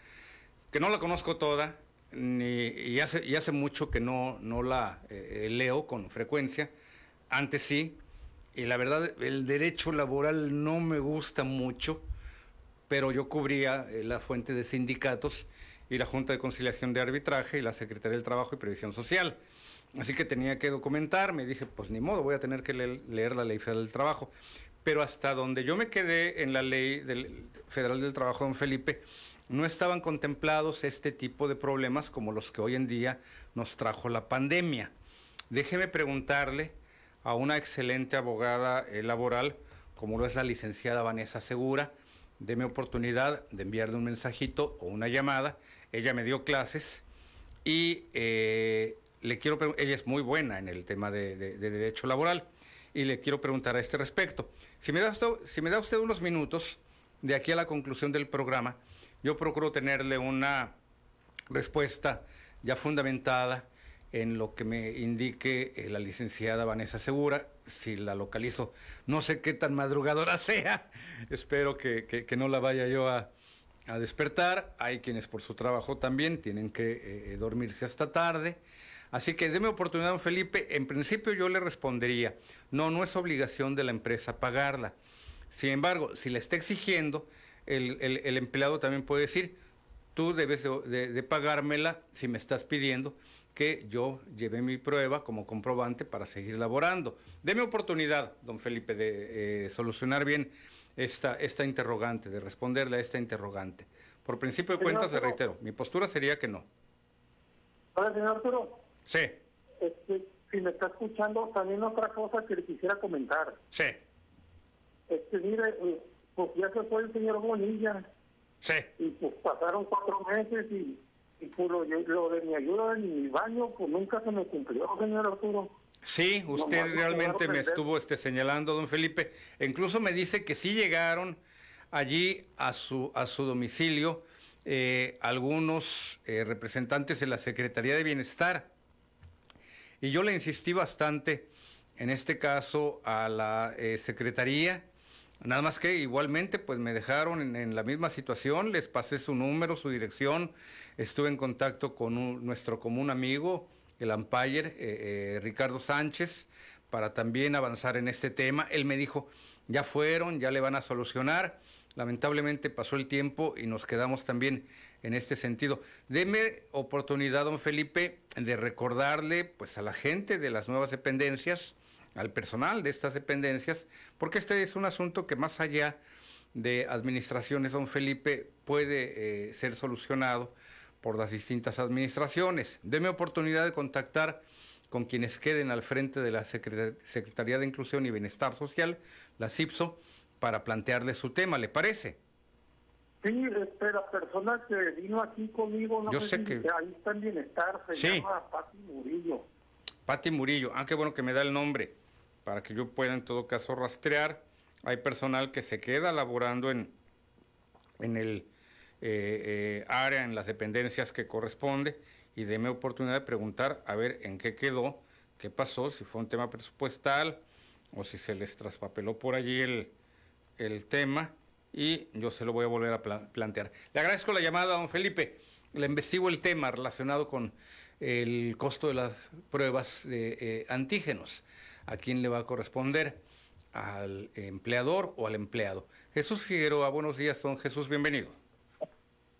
que no la conozco toda, ni, y, hace, y hace mucho que no, no la eh, leo con frecuencia, antes sí, y la verdad el derecho laboral no me gusta mucho, pero yo cubría eh, la fuente de sindicatos y la Junta de Conciliación de Arbitraje y la Secretaría del Trabajo y Previsión Social. Así que tenía que documentar, me dije, pues ni modo, voy a tener que le- leer la Ley Federal del Trabajo. Pero hasta donde yo me quedé en la Ley Federal del Trabajo, don Felipe, no estaban contemplados este tipo de problemas como los que hoy en día nos trajo la pandemia. Déjeme preguntarle a una excelente abogada eh, laboral, como lo es la licenciada Vanessa Segura, deme oportunidad de enviarle un mensajito o una llamada. Ella me dio clases y eh, le quiero ella es muy buena en el tema de, de- de derecho laboral y le quiero preguntar a este respecto. Si me, da si me da usted unos minutos de aquí a la conclusión del programa, yo procuro tenerle una respuesta ya fundamentada en lo que me indique eh, la licenciada Vanessa Segura, si la localizo, no sé qué tan madrugadora sea, espero que, que- no la vaya yo a, a despertar, hay quienes por su trabajo también tienen que eh, eh, dormirse hasta tarde, así que deme oportunidad, don Felipe, en principio yo le respondería, no, no es obligación de la empresa pagarla, sin embargo, si le está exigiendo, el, el- empleado también puede decir, tú debes de, de- de pagármela si me estás pidiendo que yo lleve mi prueba como comprobante para seguir laborando. Deme oportunidad, don Felipe, de eh, solucionar bien esta, esta interrogante, de responderle a esta interrogante. Por principio de cuentas, le reitero, mi postura sería que no. Hola, señor Arturo. Sí, Este, si me está escuchando, también otra cosa que le quisiera comentar. sí, Este, mire, eh, pues ya se fue el señor Bonilla sí. y pues pasaron cuatro meses y, lo, yo- lo de mi ayuda en mi baño, pues nunca se me cumplió, señor Arturo. Sí, usted Nomás realmente me estuvo este, señalando, don Felipe. Incluso me dice que sí llegaron allí a su, a su domicilio eh, algunos eh, representantes de la Secretaría de Bienestar. Y yo le insistí bastante, en este caso, a la eh, Secretaría. Nada más que igualmente, pues me dejaron en, la misma situación, les pasé su número, su dirección, estuve en contacto con nuestro común amigo, el umpire, eh, eh, Ricardo Sánchez, para también avanzar en este tema. Él me dijo, ya fueron, ya le van a solucionar. Lamentablemente pasó el tiempo y nos quedamos también en este sentido. Deme oportunidad, don Felipe, de recordarle pues a la gente de las nuevas dependencias, al personal de estas dependencias, porque este es un asunto que más allá de administraciones, don Felipe, puede eh, ser solucionado por las distintas administraciones. Deme oportunidad de contactar con quienes queden al frente de la Secretar- Secretaría de Inclusión y Bienestar Social, la CIPSO, para plantearle su tema, ¿le parece? Sí, este, la persona que vino aquí conmigo, no Yo sé, que- ahí está en bienestar, se Sí. llama Pati Murillo. Pati Murillo. Ah, qué bueno que me da el nombre para que yo pueda en todo caso rastrear. Hay personal que se queda laborando en, en el eh, eh, área, en las dependencias que corresponde y déme oportunidad de preguntar a ver en qué quedó, qué pasó, si fue un tema presupuestal o si se les traspapeló por allí el, el tema y yo se lo voy a volver a pla- plantear. Le agradezco la llamada, don Felipe. Le investigo el tema relacionado con el costo de las pruebas de eh, antígenos. ¿A quién le va a corresponder? ¿Al empleador o al empleado? Jesús Figueroa, buenos días, don Jesús, bienvenido.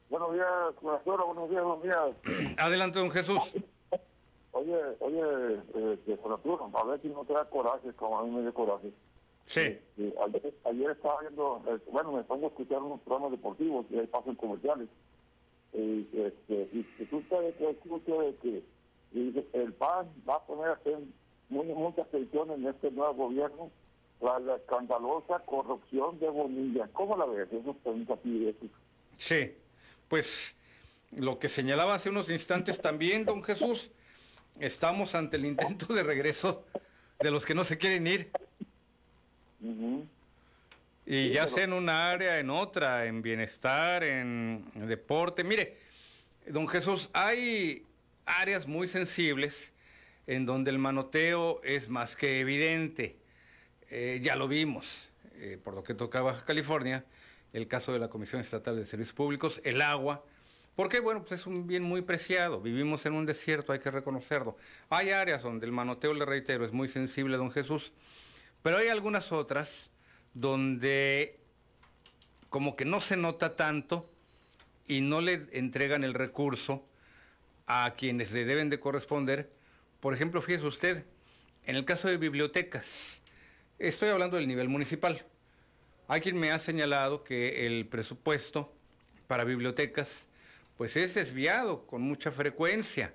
Buenos días, corazón, buenos días, buenos días. Adelante, don Jesús. Oye, oye, eh, de a ver si no te da coraje, como a mí me da coraje. Sí, Eh, ayer, ayer estaba viendo, eh, bueno, me pongo a escuchar unos programas deportivos y ahí pasan comerciales. Eh, este, y resulta que escucho de que el PAN va a poner a hacer muy, mucha atención en este nuevo gobierno para la escandalosa corrupción de Bonilla. ¿Cómo la ves? Eso pregunta a sí. Pues lo que señalaba hace unos instantes también, don Jesús, estamos ante el intento de regreso de los que no se quieren ir. Ujú. Y ya sea en una área, en otra, en bienestar, en deporte. Mire, don Jesús, hay áreas muy sensibles en donde el manoteo es más que evidente. Eh, ya lo vimos, eh, por lo que toca Baja California, el caso de la Comisión Estatal de Servicios Públicos, el agua. Porque, bueno, pues es un bien muy preciado. Vivimos en un desierto, hay que reconocerlo. Hay áreas donde el manoteo, le reitero, es muy sensible, don Jesús. Pero hay algunas otras donde como que no se nota tanto y no le entregan el recurso a quienes le deben de corresponder. Por ejemplo, fíjese usted, en el caso de bibliotecas, estoy hablando del nivel municipal. Hay quien me ha señalado que el presupuesto para bibliotecas pues es desviado con mucha frecuencia.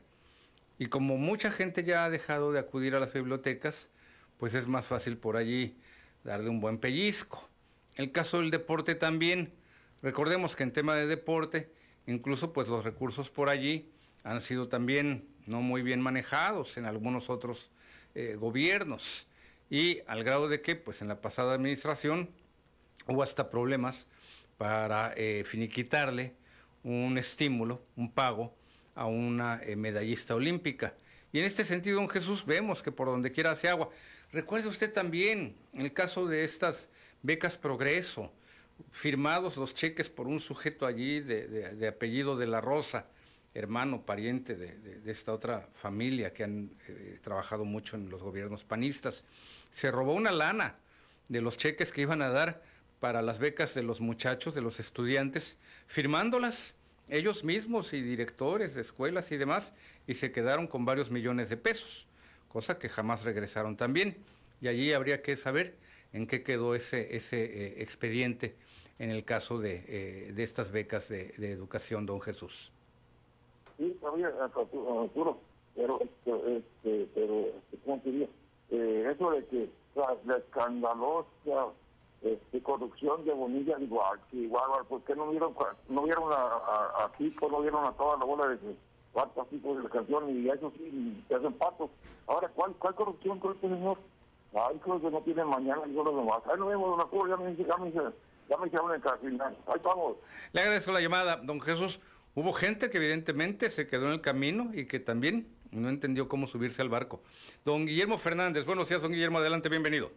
Y como mucha gente ya ha dejado de acudir a las bibliotecas, pues es más fácil por allí darle un buen pellizco. El caso del deporte también. Recordemos que en tema de deporte, incluso pues los recursos por allí han sido también no muy bien manejados en algunos otros eh, gobiernos. Y al grado de que pues en la pasada administración hubo hasta problemas para eh, finiquitarle un estímulo, un pago a una eh, medallista olímpica. Y en este sentido, don Jesús, vemos que por donde quiera hace agua. Recuerde usted también, en el caso de estas becas Progreso, firmados los cheques por un sujeto allí de, apellido de la Rosa, hermano, pariente de, esta otra familia que han eh, trabajado mucho en los gobiernos panistas. Se robó una lana de los cheques que iban a dar para las becas de los muchachos, de los estudiantes, firmándolas ellos mismos y directores de escuelas y demás, y se quedaron con varios millones de pesos, cosa que jamás regresaron también. Y allí habría que saber en qué quedó ese, eh, expediente en el caso de, eh, estas becas de educación, don Jesús. Sí, todavía, Arturo, pero, este, este, pero, este, ¿cómo? Eh, eso de que la, la escandalosa este, corrupción de Bonilla, digo, ah, sí, igual, ¿por qué no vieron, no vieron a, a, a no vieron a toda la bola de cuartos tipos de la canción y eso sí, hacen patos? Ahora, ¿cuál, cuál corrupción con este señor? Ay, creo que no tiene mañana y yo lo demás. Ahí nos vemos, don Arturo, ya me, ya me, ya me. Ahí vamos. Le agradezco la llamada, don Jesús. Hubo gente que evidentemente se quedó en el camino y que también no entendió cómo subirse al barco. Don Guillermo Fernández, buenos días, don Guillermo, adelante, bienvenido.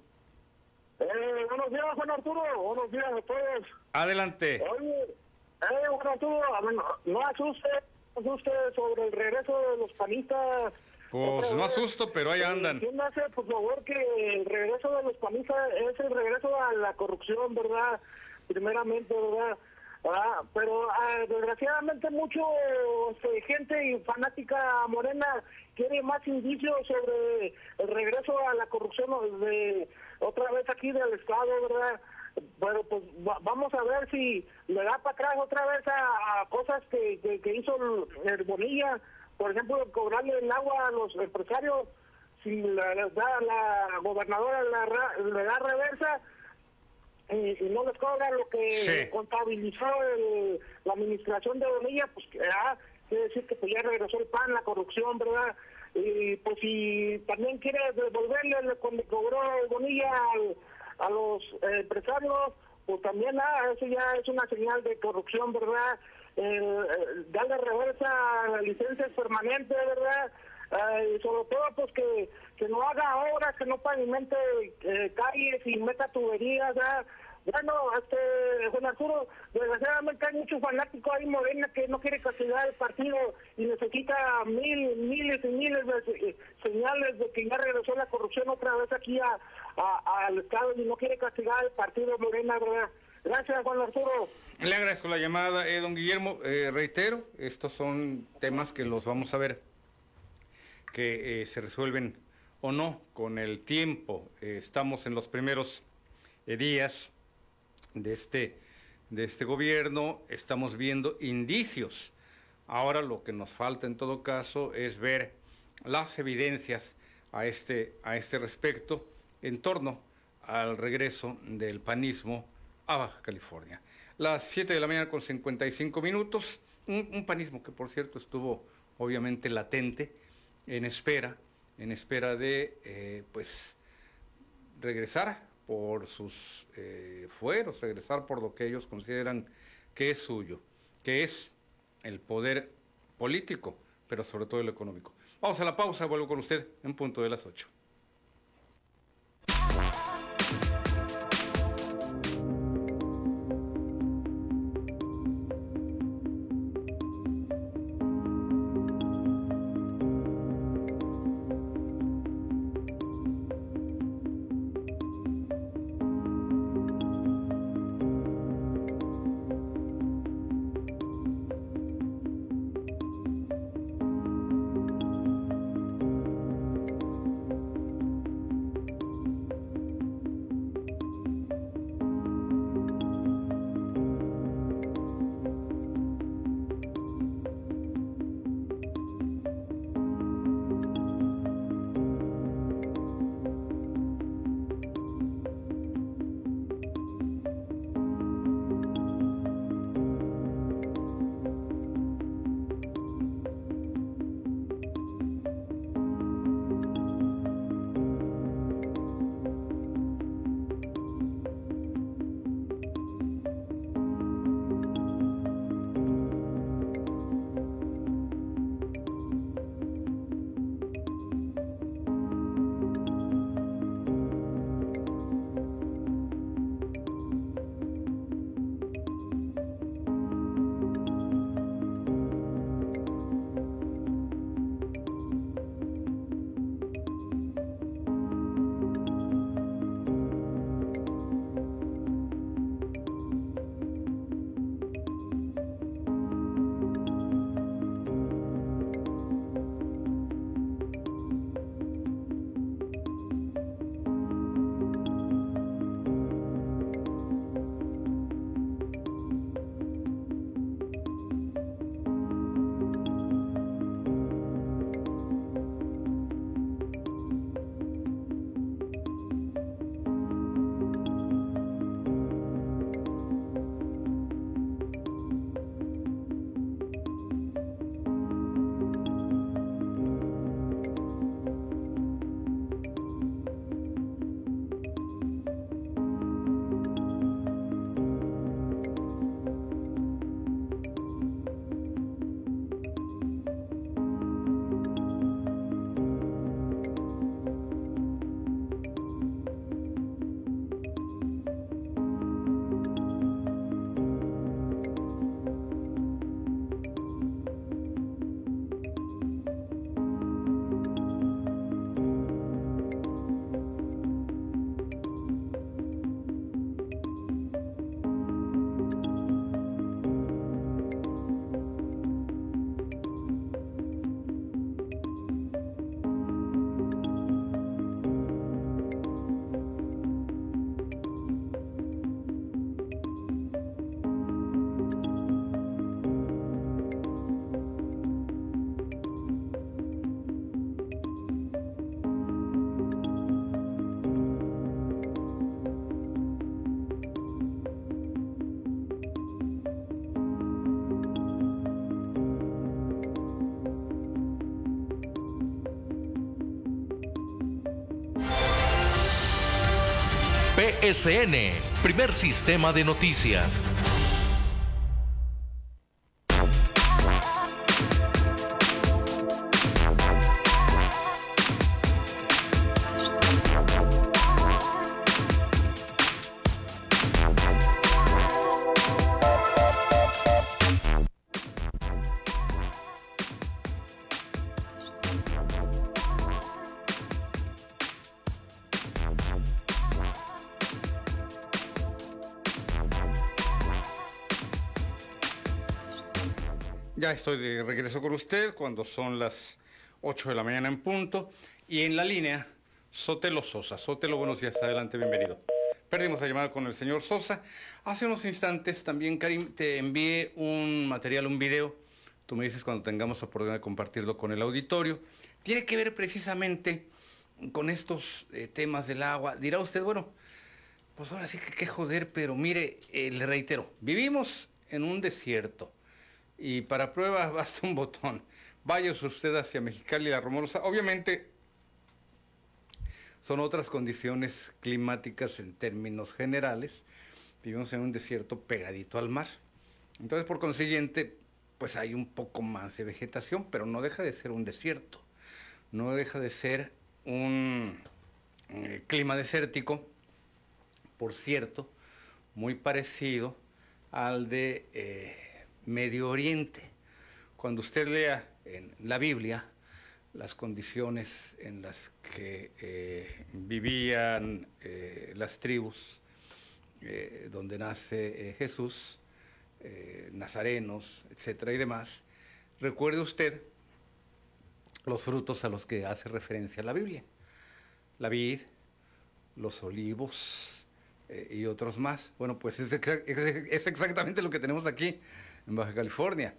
Eh, buenos días, Juan Arturo. Buenos días a todos. Adelante. Oye, eh, Juan Arturo, a ver, no, asuste, asuste sobre el regreso de los panistas. Pues no asusto, pero ahí andan. Entiéndase, por favor, que el regreso de los panistas es el regreso a la corrupción, ¿verdad? Primeramente, ¿verdad? Ah, pero ah, desgraciadamente mucho este, gente y fanática morena quiere más indicios sobre el regreso a la corrupción de otra vez aquí del Estado, ¿verdad? Bueno, pues va- vamos a ver si le da para atrás otra vez a, cosas que, que, hizo el, el Bonilla, por ejemplo, cobrarle el agua a los empresarios, si la, da la gobernadora la le da reversa, y, y no les cobra lo que Sí. contabilizó el- la administración de Bonilla, pues ah, quiere decir que pues ya regresó el PAN, la corrupción, ¿verdad? Y pues si también quiere devolverle le cobró Bonilla al- a los eh, empresarios, pues también ah, eso ya es una señal de corrupción, ¿verdad? Eh, eh, darle reversa a licencias permanentes, ¿verdad? Eh, y sobre todo pues que, que no haga obras, que no pavimente eh, calles y meta tuberías, ¿verdad? Bueno, este, Juan Arturo, desgraciadamente hay muchos fanáticos ahí Morena que no quiere castigar el partido y necesita mil, miles y miles de se- señales de que ya regresó la corrupción otra vez aquí a- al Estado y no quiere castigar el partido Morena, ¿verdad? Gracias, Juan Arturo. Le agradezco la llamada, eh, don Guillermo. Eh, reitero, estos son temas que los vamos a ver que eh, se resuelven o no con el tiempo. Eh, estamos en los primeros eh, días de este, de este gobierno, estamos viendo indicios. Ahora lo que nos falta en todo caso es ver las evidencias a este, a este respecto en torno al regreso del panismo a Baja California. Las 7 de la mañana con 55 minutos, un, un panismo que por cierto estuvo obviamente latente, en espera, en espera de eh, pues regresar por sus eh, fueros, regresar por lo que ellos consideran que es suyo, que es el poder político, pero sobre todo el económico. Vamos a la pausa, vuelvo con usted en punto de las 8. SN, primer sistema de noticias. Ya estoy de regreso con usted cuando son las 8 de la mañana en punto. Y en la línea, Sotelo Sosa. Sotelo, buenos días, adelante, bienvenido. Perdimos la llamada con el señor Sosa. Hace unos instantes también, Karim, te envié un material, un video. Tú me dices cuando tengamos la oportunidad de compartirlo con el auditorio. Tiene que ver precisamente con estos eh, temas del agua. Dirá usted, bueno, pues ahora sí que qué joder, pero mire, eh, le reitero, vivimos en un desierto. Y para prueba basta un botón. Váyase usted hacia Mexicali la Romorosa. Obviamente son otras condiciones climáticas en términos generales. Vivimos en un desierto pegadito al mar. Entonces, por consiguiente, pues hay un poco más de vegetación, pero no deja de ser un desierto. No deja de ser un eh, clima desértico, por cierto, muy parecido al de eh, Medio Oriente. Cuando usted lea en la Biblia las condiciones en las que eh, vivían eh, las tribus eh, donde nace Jesús, nazarenos, etcétera y demás, recuerde usted los frutos a los que hace referencia la Biblia. La vid, los olivos y otros más. Bueno, pues es exactamente lo que tenemos aquí en Baja California,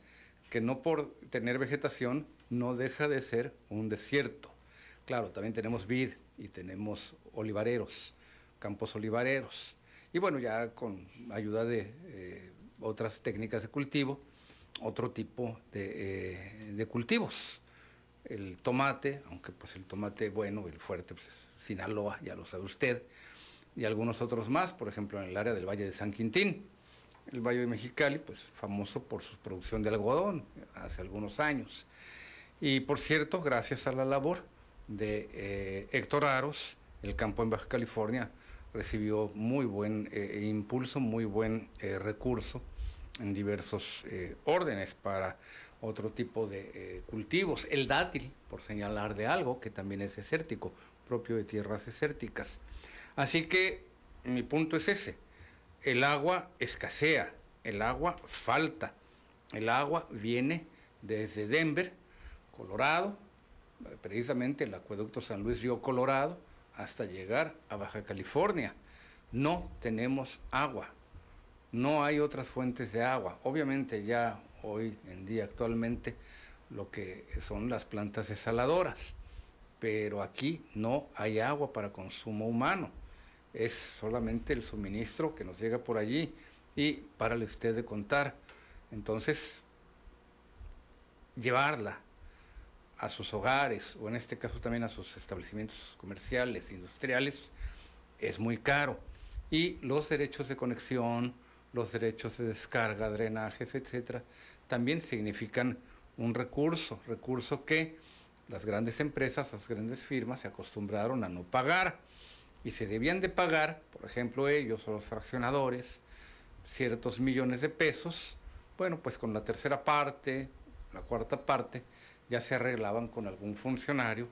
que no por tener vegetación no deja de ser un desierto. Claro, también tenemos vid y tenemos olivareros, campos olivareros. Y bueno, ya con ayuda de eh, otras técnicas de cultivo, otro tipo de, eh, de cultivos. El tomate, aunque pues el tomate bueno, el fuerte, pues es Sinaloa, ya lo sabe usted, y algunos otros más, por ejemplo en el área del Valle de San Quintín. El Valle de Mexicali, pues famoso por su producción de algodón hace algunos años. Y por cierto, gracias a la labor de eh, Héctor Aros, el campo en Baja California recibió muy buen eh, impulso, muy buen eh, recurso en diversos eh, órdenes para otro tipo de eh, cultivos. El dátil, por señalar de algo, que también es desértico, propio de tierras desérticas. Así que mi punto es ese. El agua escasea, el agua falta. El agua viene desde Denver, Colorado, eh, precisamente el acueducto San Luis Río Colorado, hasta llegar a Baja California. No tenemos agua, no hay otras fuentes de agua. Obviamente ya hoy en día actualmente lo que son las plantas desaladoras, pero aquí no hay agua para consumo humano. Es solamente el suministro que nos llega por allí y párale usted de contar. Entonces, llevarla a sus hogares o en este caso también a sus establecimientos comerciales, industriales, es muy caro. Y los derechos de conexión, los derechos de descarga, drenajes, etcétera, también significan un recurso, recurso que las grandes empresas, las grandes firmas se acostumbraron a no pagar y se debían de pagar, por ejemplo, ellos o los fraccionadores, ciertos millones de pesos, bueno, pues con la tercera parte, la cuarta parte, ya se arreglaban con algún funcionario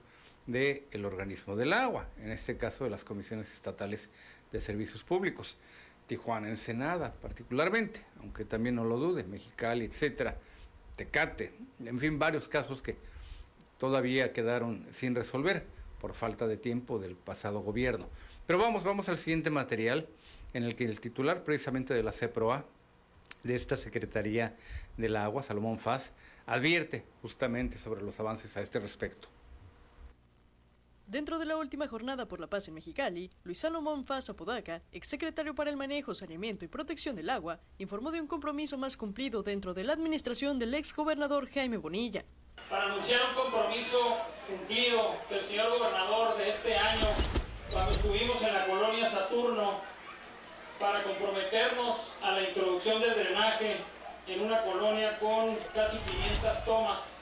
del organismo del agua, en este caso de las comisiones estatales de servicios públicos, Tijuana, Ensenada particularmente, aunque también no lo dude, Mexicali, etcétera, Tecate, en fin, varios casos que todavía quedaron sin resolver por falta de tiempo del pasado gobierno. Pero vamos, vamos al siguiente material en el que el titular precisamente de la CEPROA, de esta Secretaría del Agua, Salomón Faz, advierte justamente sobre los avances a este respecto. Dentro de la última jornada por la paz en Mexicali, Luis Salomón Faz Apodaca, exsecretario para el Manejo, Saneamiento y Protección del Agua, informó de un compromiso más cumplido dentro de la administración del exgobernador Jaime Bonilla. Para anunciar un compromiso cumplido del señor gobernador de este año, cuando estuvimos en la colonia Saturno para comprometernos a la introducción del drenaje en una colonia con casi 500 tomas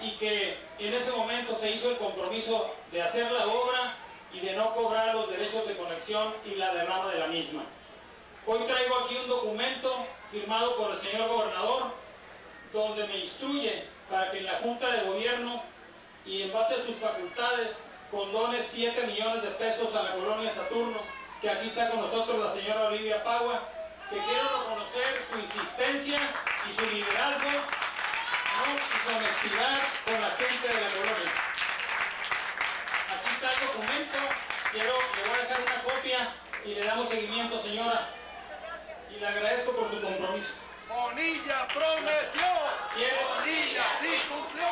y que en ese momento se hizo el compromiso de hacer la obra y de no cobrar los derechos de conexión y la derrama de la misma. Hoy traigo aquí un documento firmado por el señor gobernador donde me instruye para que en la Junta de Gobierno y en base a sus facultades condone 7 millones de pesos a la colonia Saturno, que aquí está con nosotros la señora Olivia Pagua, que quiero reconocer su insistencia y su liderazgo y su honestidad con la gente de la colonia. Aquí está el documento, quiero, le voy a dejar una copia y le damos seguimiento, señora. Y le agradezco por su compromiso. Bonilla prometió, Bonilla sí cumplió.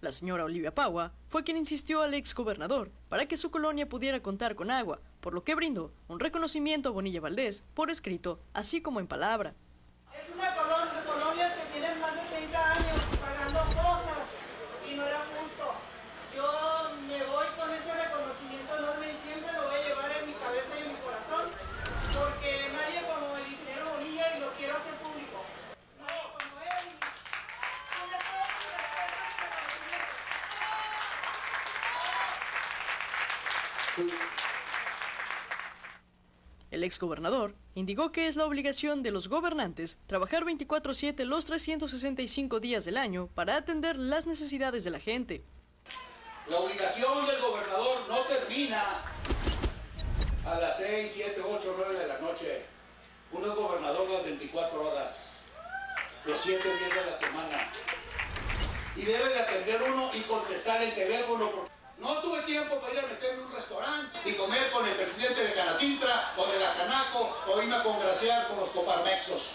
La señora Olivia Pagua fue quien insistió al ex gobernador para que su colonia pudiera contar con agua, por lo que brindó un reconocimiento a Bonilla Valdés por escrito, así como en palabra. El exgobernador indicó que es la obligación de los gobernantes trabajar 24/7 los 365 días del año para atender las necesidades de la gente. La obligación del gobernador no termina a las 6, 7, 8, 9 de la noche. Uno es gobernador las 24 horas, los 7 días de la semana. Y debe de atender uno y contestar el teléfono. porque No tuve tiempo para ir a meterme en un restaurante y comer con el presidente de Canacintra o de la Canaco o irme a congraciar con los coparmexos.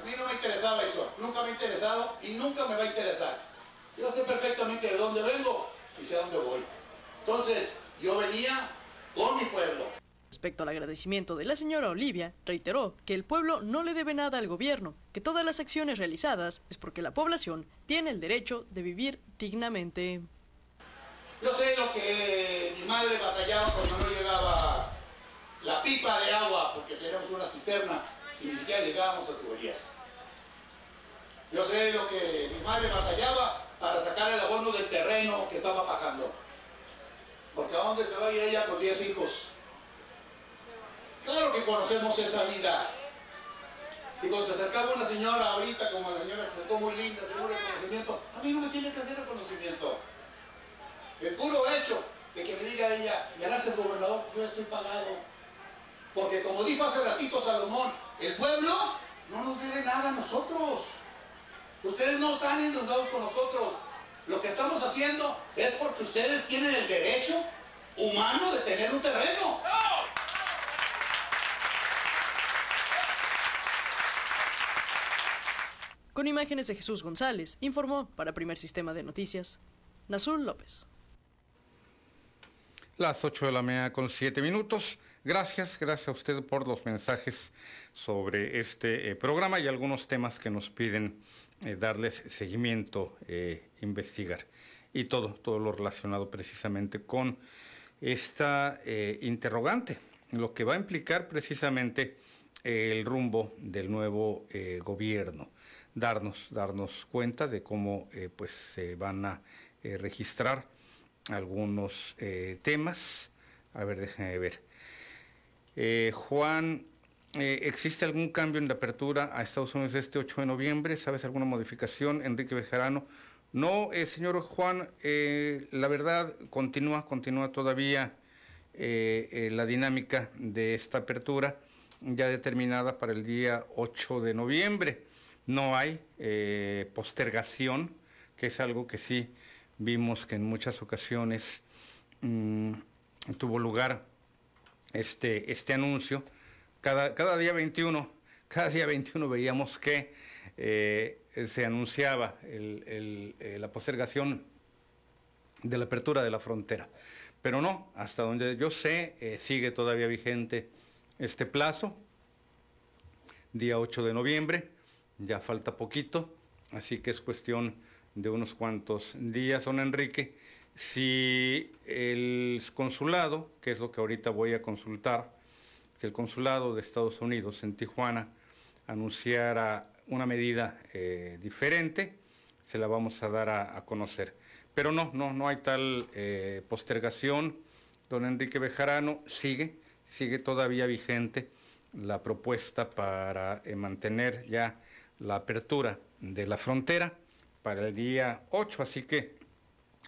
A mí no me interesaba eso, nunca me ha interesado y nunca me va a interesar. Yo sé perfectamente de dónde vengo y sé a dónde voy. Entonces, yo venía con mi pueblo. Respecto al agradecimiento de la señora Olivia, reiteró que el pueblo no le debe nada al gobierno, que todas las acciones realizadas es porque la población tiene el derecho de vivir dignamente. Lo que mi madre batallaba cuando no llegaba la pipa de agua, porque teníamos una cisterna y ni siquiera llegábamos a tuberías. Yo sé lo que mi madre batallaba para sacar el abono del terreno que estaba pagando. Porque ¿a dónde se va a ir ella con 10 hijos? Claro que conocemos esa vida. Y cuando se acercaba una señora ahorita, como la señora se acercó muy linda, seguro reconocimiento, a mí no me tiene que hacer reconocimiento. El puro hecho de que me diga ella, gracias gobernador, yo estoy pagado. Porque como dijo hace ratito Salomón, el pueblo no nos debe nada a nosotros. Ustedes no están endeudados con nosotros. Lo que estamos haciendo es porque ustedes tienen el derecho humano de tener un terreno. Con imágenes de Jesús González, informó para Primer Sistema de Noticias, Nazul López. Las 8 de la mañana con 7 minutos. Gracias, gracias a usted por los mensajes sobre este eh, programa y algunos temas que nos piden eh, darles seguimiento, eh, investigar y todo, todo lo relacionado precisamente con esta eh, interrogante, lo que va a implicar precisamente el rumbo del nuevo gobierno, darnos, darnos cuenta de cómo pues se van a registrar algunos eh, temas. A ver, déjenme ver. Eh, Juan, eh, ¿existe algún cambio en la apertura a Estados Unidos este 8 de noviembre? ¿Sabes alguna modificación? Enrique Bejarano. No, eh, señor Juan, la verdad continúa, continúa todavía la dinámica de esta apertura ya determinada para el día 8 de noviembre. No hay postergación, que es algo que sí vimos que en muchas ocasiones mm, tuvo lugar este, este anuncio. Cada, cada día 21, cada día 21 veíamos que eh, se anunciaba eh, la postergación de la apertura de la frontera. Pero no, hasta donde yo sé, eh, sigue todavía vigente este plazo, día 8 de noviembre, ya falta poquito, así que es cuestión de unos cuantos días, don Enrique. Si el consulado, que es lo que ahorita voy a consultar, que el consulado de Estados Unidos en Tijuana anunciara una medida eh, diferente, se la vamos a dar a, conocer. Pero no, no, no hay tal eh, postergación. Don Enrique Bejarano sigue, sigue todavía vigente la propuesta para eh, mantener ya la apertura de la frontera para el día 8, así que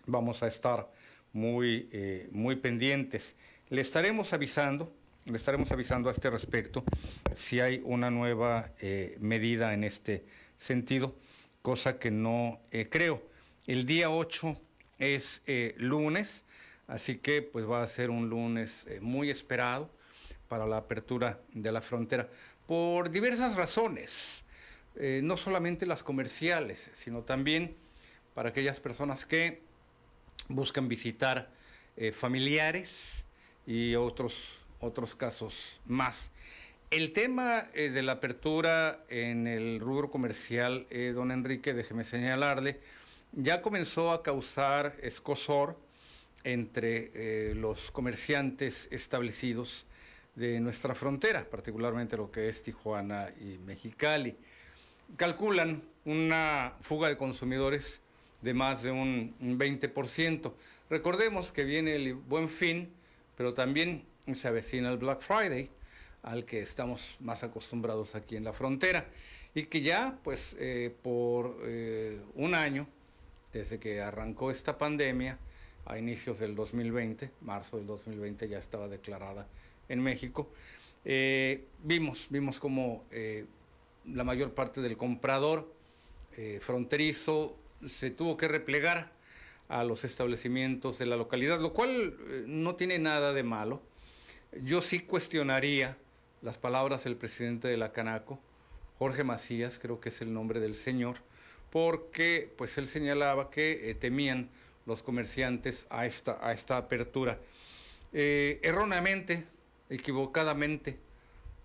vamos a estar muy, muy pendientes. Le estaremos avisando le estaremos avisando a este respecto si hay una nueva eh, medida en este sentido, cosa que no eh, creo. El día 8 es eh, lunes, así que pues va a ser un lunes muy esperado para la apertura de la frontera por diversas razones, no solamente las comerciales, sino también para aquellas personas que buscan visitar familiares y otros otros casos más. El tema eh, de la apertura en el rubro comercial, eh, don Enrique, déjeme señalarle, ya comenzó a causar escosor entre eh, los comerciantes establecidos de nuestra frontera, particularmente lo que es Tijuana y Mexicali. Calculan una fuga de consumidores de más de un 20%. Recordemos que viene el buen fin, pero también se avecina el Black Friday, al que estamos más acostumbrados aquí en la frontera, y que ya, pues, eh, por eh, un año, desde que arrancó esta pandemia, a inicios del 2020, marzo del 2020 ya estaba declarada en México, eh, vimos, vimos como la mayor parte del comprador fronterizo se tuvo que replegar a los establecimientos de la localidad, lo cual no tiene nada de malo yo sí cuestionaría las palabras del presidente de la Canaco, Jorge Macías, creo que es el nombre del señor, porque pues él señalaba que eh, temían los comerciantes a esta, a esta apertura. Eh, erróneamente, equivocadamente,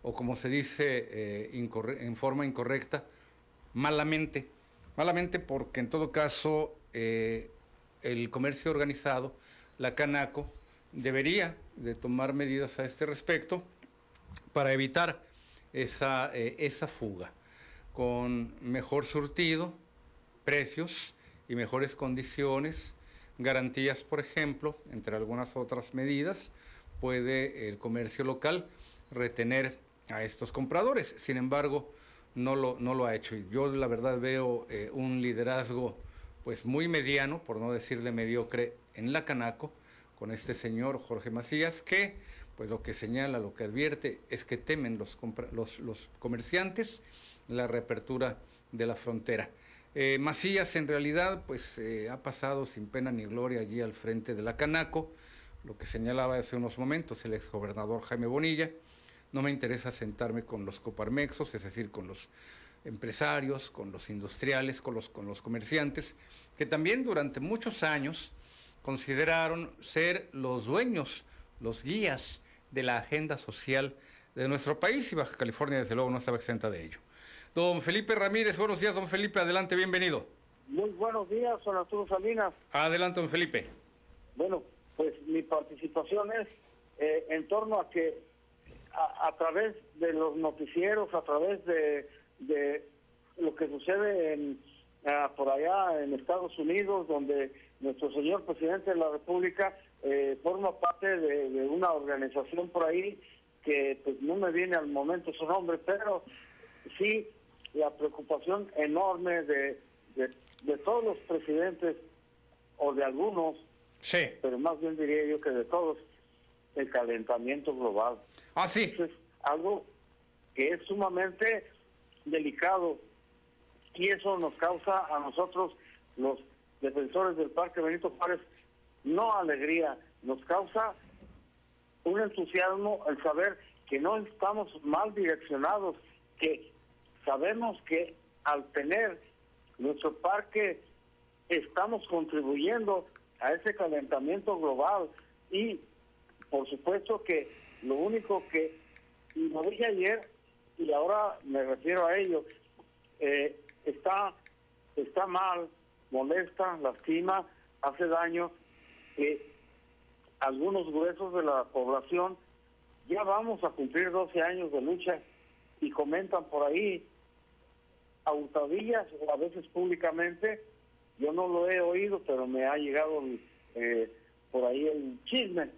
o como se dice eh, en forma incorrecta, malamente. Malamente porque en todo caso el comercio organizado, la Canaco, debería de tomar medidas a este respecto para evitar esa, eh, esa fuga, con mejor surtido, precios y mejores condiciones, garantías, por ejemplo, entre algunas otras medidas, puede el comercio local retener a estos compradores. Sin embargo, no lo, no lo ha hecho. Yo la verdad veo eh, un liderazgo pues muy mediano, por no decir de mediocre, en la Canaco, con este señor Jorge Macías, que pues lo que señala, lo que advierte es que temen los, los, comerciantes la reapertura de la frontera. Eh, Macías en realidad pues eh, ha pasado sin pena ni gloria allí al frente de la Canaco, lo que señalaba hace unos momentos el exgobernador Jaime Bonilla, no me interesa sentarme con los coparmexos, es decir, con los empresarios, con los industriales, con los, con los comerciantes, que también durante muchos años consideraron ser los dueños, los guías de la agenda social de nuestro país y Baja California desde luego no estaba exenta de ello. Don Felipe Ramírez, buenos días, don Felipe, adelante, bienvenido. Muy buenos días, don Arturo Salinas. Adelante, don Felipe. Bueno, pues mi participación es eh, en torno a que a, través de los noticieros, a través de, de lo que sucede en, ah, por allá en Estados Unidos, donde nuestro señor presidente de la República eh, forma parte de, una organización por ahí que pues no me viene al momento su nombre, pero sí la preocupación enorme de, de, todos los presidentes o de algunos, sí. pero más bien diría yo que de todos, el calentamiento global. Ah, sí. Es algo que es sumamente delicado y eso nos causa a nosotros los defensores del Parque Benito Juárez, no alegría, nos causa un entusiasmo el saber que no estamos mal direccionados, que sabemos que al tener nuestro parque estamos contribuyendo a ese calentamiento global y por supuesto que lo único que, y lo dije ayer y ahora me refiero a ello, eh, está, está mal molesta, lastima, hace daño que algunos gruesos de la población ya vamos a cumplir 12 años de lucha y comentan por ahí a hurtadillas o a veces públicamente, yo no lo he oído, pero me ha llegado eh, por ahí el chisme,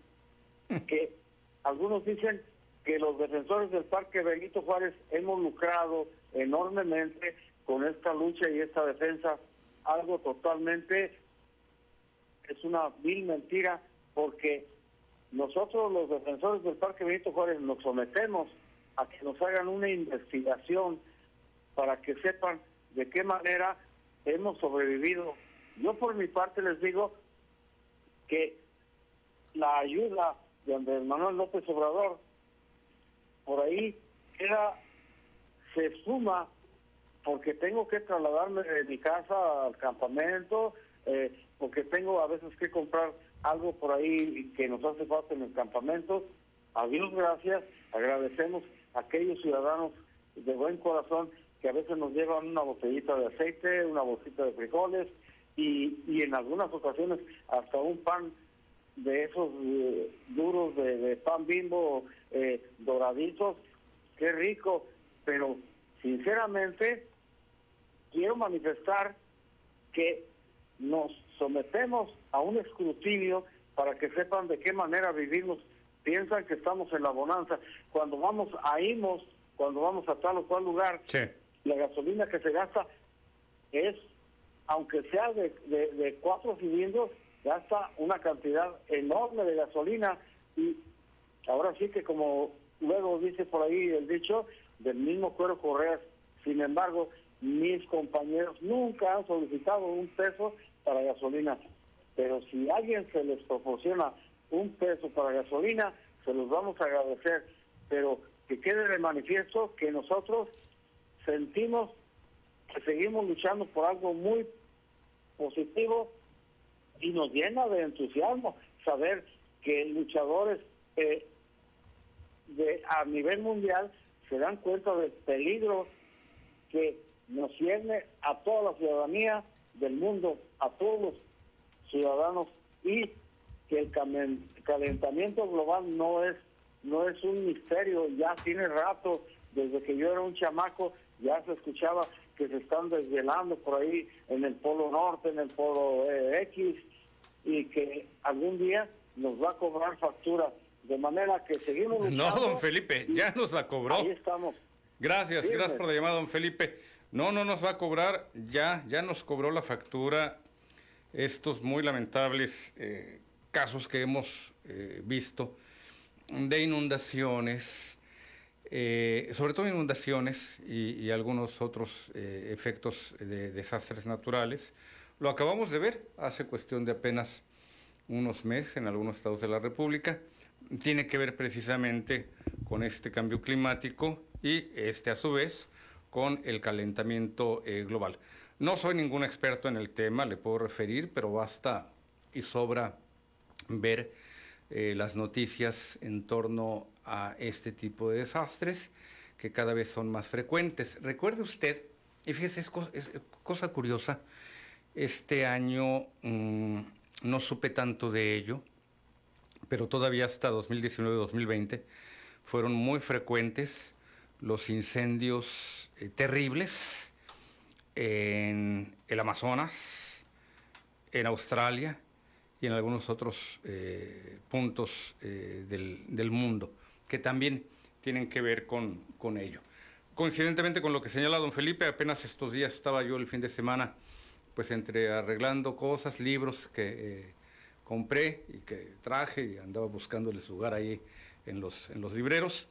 que algunos dicen que los defensores del Parque Benito Juárez hemos lucrado enormemente con esta lucha y esta defensa, algo totalmente es una vil mentira porque nosotros los defensores del Parque Benito Juárez nos sometemos a que nos hagan una investigación para que sepan de qué manera hemos sobrevivido. Yo por mi parte les digo que la ayuda de Manuel López Obrador por ahí queda, se suma porque tengo que trasladarme de mi casa al campamento, eh, porque tengo a veces que comprar algo por ahí que nos hace falta en el campamento. A Dios gracias, agradecemos a aquellos ciudadanos de buen corazón que a veces nos llevan una botellita de aceite, una bolsita de frijoles y, y en algunas ocasiones hasta un pan de esos eh, duros de, pan bimbo eh, doraditos. Qué rico, pero sinceramente quiero manifestar que nos sometemos a un escrutinio para que sepan de qué manera vivimos. Piensan que estamos en la bonanza. Cuando vamos a IMOS, cuando vamos a tal o cual lugar, la gasolina que se gasta es, aunque sea de, de, cuatro cilindros, gasta una cantidad enorme de gasolina y ahora sí que como luego dice por ahí el dicho, del mismo cuero correas, sin embargo, mis compañeros nunca han solicitado un peso para gasolina, pero si alguien se les proporciona un peso para gasolina, se los vamos a agradecer, pero que quede de manifiesto que nosotros sentimos que seguimos luchando por algo muy positivo y nos llena de entusiasmo saber que luchadores eh, de a nivel mundial se dan cuenta del peligro que nos cierne a toda la ciudadanía del mundo, a todos los ciudadanos y que el calentamiento global no es no es un misterio, ya tiene rato, desde que yo era un chamaco, ya se escuchaba que se están desvelando por ahí en el polo norte, en el polo eh, X, y que algún día nos va a cobrar factura. De manera que seguimos No, don Felipe, ya nos la cobró. Ahí estamos. Gracias, gracias por la llamada, don Felipe. No, no nos va a cobrar, ya, ya nos cobró la factura estos muy lamentables eh, casos que hemos eh, visto de inundaciones, eh, sobre todo inundaciones y, algunos otros efectos de desastres naturales. Lo acabamos de ver hace cuestión de apenas unos meses en algunos estados de la República. Tiene que ver precisamente con este cambio climático y este a su vez con el calentamiento eh, global. No soy ningún experto en el tema, le puedo referir, pero basta y sobra ver eh, las noticias en torno a este tipo de desastres que cada vez son más frecuentes. Recuerde usted, y fíjese, es, cosa curiosa, este año mm, no supe tanto de ello, pero todavía hasta 2019-2020 fueron muy frecuentes los incendios eh, terribles en el Amazonas, en Australia y en algunos otros eh, puntos eh, del, mundo que también tienen que ver con, con, ello. Coincidentemente con lo que señala don Felipe, apenas estos días estaba yo el fin de semana pues entre arreglando cosas, libros que compré y que traje y andaba buscándoles lugar ahí en los, en los libreros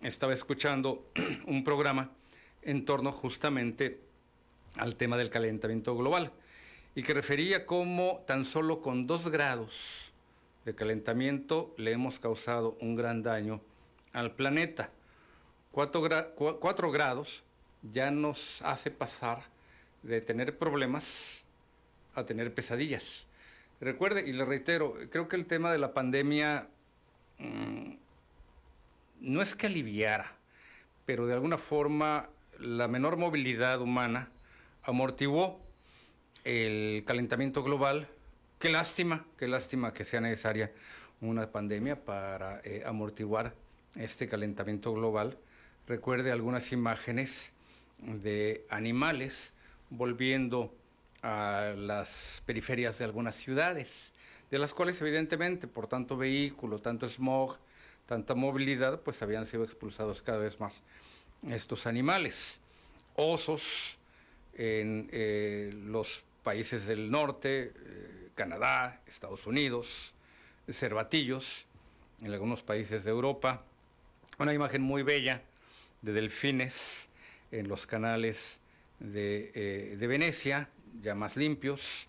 estaba escuchando un programa en torno justamente al tema del calentamiento global y que refería cómo tan solo con dos grados de calentamiento le hemos causado un gran daño al planeta. Cuatro, grados ya nos hace pasar de tener problemas a tener pesadillas. Recuerde, y le reitero, creo que el tema de la pandemia mm, no es que aliviara, pero de alguna forma la menor movilidad humana amortiguó el calentamiento global. Qué lástima, qué lástima que sea necesaria una pandemia para eh, amortiguar este calentamiento global, recuerde algunas imágenes de animales volviendo a las periferias de algunas ciudades, de las cuales evidentemente por tanto vehículo, tanto smog, tanta movilidad, pues habían sido expulsados cada vez más estos animales. Osos en eh, los países del norte, eh, Canadá, Estados Unidos, cervatillos en algunos países de Europa, una imagen muy bella de delfines en los canales de, eh, de Venecia, ya más limpios,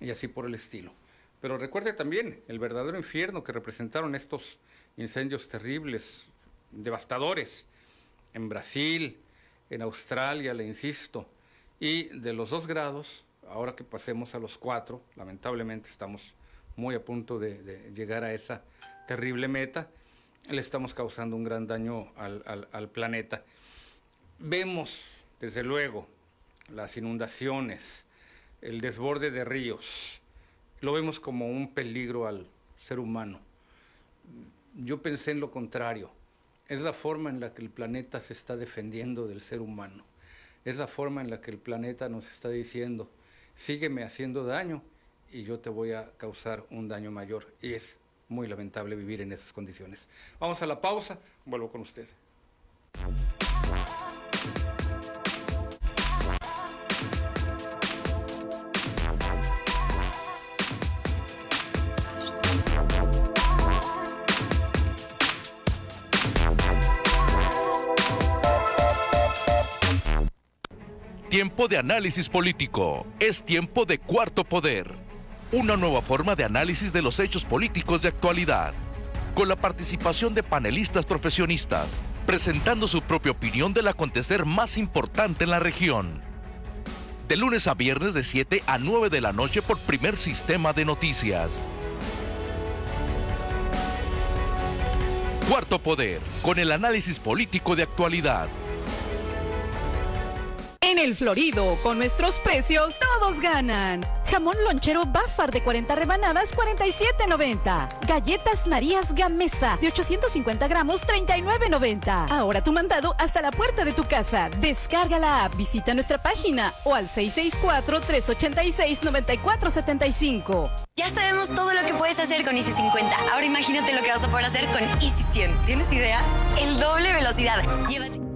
y así por el estilo. Pero recuerde también el verdadero infierno que representaron estos incendios terribles, devastadores, en Brasil, en Australia, le insisto, y de los dos grados, ahora que pasemos a los cuatro, lamentablemente estamos muy a punto de, llegar a esa terrible meta, le estamos causando un gran daño al, al planeta. Vemos, desde luego, las inundaciones, el desborde de ríos, lo vemos como un peligro al ser humano. Yo pensé en lo contrario. Es la forma en la que el planeta se está defendiendo del ser humano. Es la forma en la que el planeta nos está diciendo, sígueme haciendo daño y yo te voy a causar un daño mayor. Y es muy lamentable vivir en esas condiciones. Vamos a la pausa, vuelvo con usted. Tiempo de análisis político. Es tiempo de cuarto poder. Una nueva forma de análisis de los hechos políticos de actualidad. Con la participación de panelistas profesionistas, presentando su propia opinión del acontecer más importante en la región. De lunes a viernes de 7 a 9 de la noche por primer sistema de noticias. Cuarto Poder, con el análisis político de actualidad. En el Florido, con nuestros precios, todos ganan. Jamón lonchero Bafar de 40 rebanadas, 47.90. Galletas Marías Gamesa de 850 gramos, 39.90. Ahora tu mandado hasta la puerta de tu casa. Descarga la app, visita nuestra página o al 664-386-9475. Ya sabemos todo lo que puedes hacer con Easy 50. Ahora imagínate lo que vas a poder hacer con Easy 100. ¿Tienes idea? El doble velocidad. Llévate.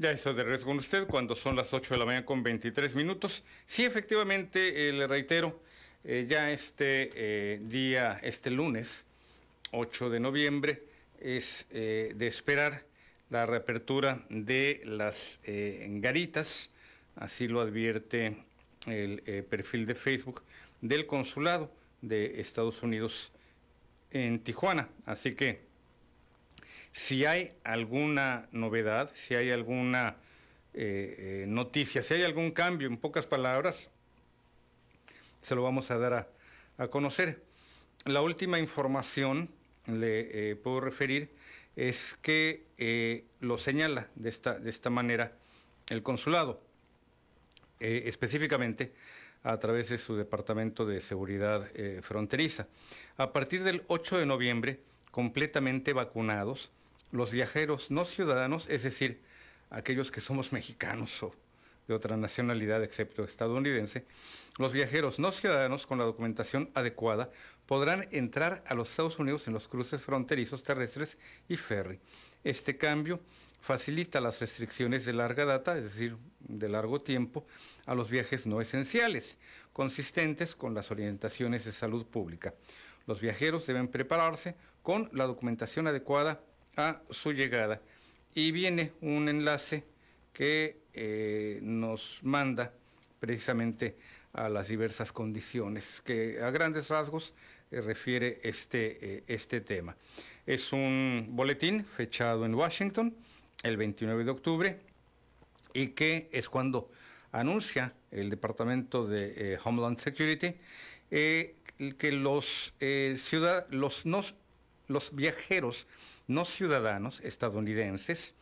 Ya estoy de regreso con usted cuando son las 8 de la mañana con 23 minutos. Sí, efectivamente, eh, le reitero, eh, ya este eh, día, este lunes, 8 de noviembre, es de esperar la reapertura de las garitas, así lo advierte el perfil de Facebook del consulado de Estados Unidos en Tijuana. Así que si hay alguna novedad, si hay alguna eh, eh, noticia, si hay algún cambio, en pocas palabras, se lo vamos a dar a, conocer. La última información le puedo referir es que lo señala de esta, de esta manera el consulado, específicamente a través de su Departamento de Seguridad Fronteriza. A partir del 8 de noviembre, completamente vacunados, los viajeros no ciudadanos, es decir, aquellos que somos mexicanos o de otra nacionalidad excepto estadounidense, los viajeros no ciudadanos con la documentación adecuada podrán entrar a los Estados Unidos en los cruces fronterizos terrestres y ferry. Este cambio facilita las restricciones de larga data, es decir, de largo tiempo, a los viajes no esenciales, consistentes con las orientaciones de salud pública. Los viajeros deben prepararse con la documentación adecuada a su llegada. Y viene un enlace que eh, nos manda precisamente a las diversas condiciones que a grandes rasgos eh, refiere este, eh, este tema. Es un boletín fechado en Washington el 29 de octubre y que es cuando anuncia el Departamento de Homeland Security que los, ciudad, los, los viajeros no ciudadanos estadounidenses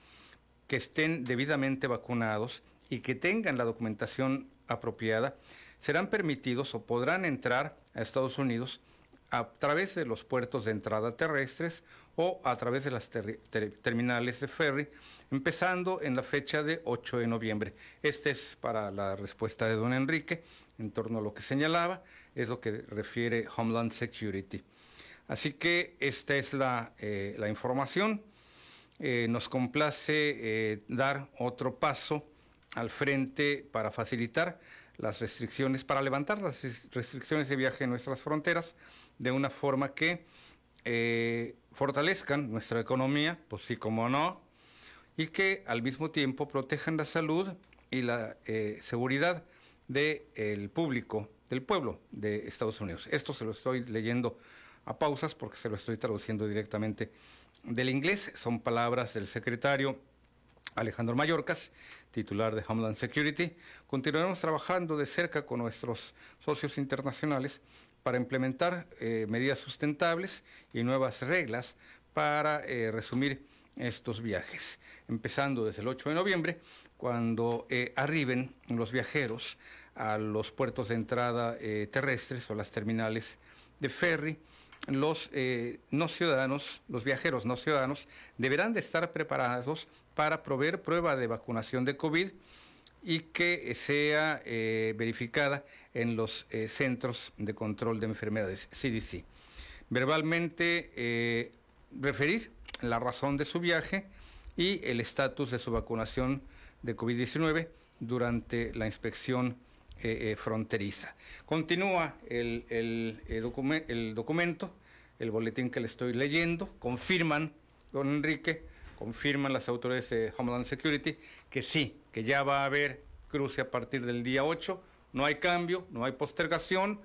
que estén debidamente vacunados y que tengan la documentación apropiada serán permitidos o podrán entrar a Estados Unidos a través de los puertos de entrada terrestres o a través de las terminales de ferry, empezando en la fecha de 8 de noviembre. Este es para la respuesta de don Enrique en torno a lo que señalaba, es lo que refiere Homeland Security. Así que esta es la, eh, información. Eh, nos complace eh, dar otro paso al frente para facilitar las restricciones, para levantar las restricciones de viaje en nuestras fronteras de una forma que fortalezcan nuestra economía, pues sí como no, y que al mismo tiempo protejan la salud y la seguridad del público, del pueblo de Estados Unidos. Esto se lo estoy leyendo a pausas porque se lo estoy traduciendo directamente del inglés. Son palabras del secretario Alejandro Mayorkas, titular de Homeland Security. Continuaremos trabajando de cerca con nuestros socios internacionales para implementar eh, medidas sustentables y nuevas reglas para eh, resumir estos viajes, empezando desde el 8 de noviembre, cuando eh, arriben los viajeros a los puertos de entrada terrestres o las terminales de ferry los eh, no ciudadanos, los viajeros no ciudadanos, deberán de estar preparados para proveer prueba de vacunación de COVID y que sea eh, verificada en los eh, centros de control de enfermedades, CDC. Verbalmente referir la razón de su viaje y el estatus de su vacunación de COVID-19 durante la inspección eh, eh, fronteriza. Continúa el, el, el, documento, el boletín que le estoy leyendo, confirman, don Enrique, confirman las autoridades de Homeland Security que sí, que ya va a haber cruce a partir del día 8, no hay cambio, no hay postergación,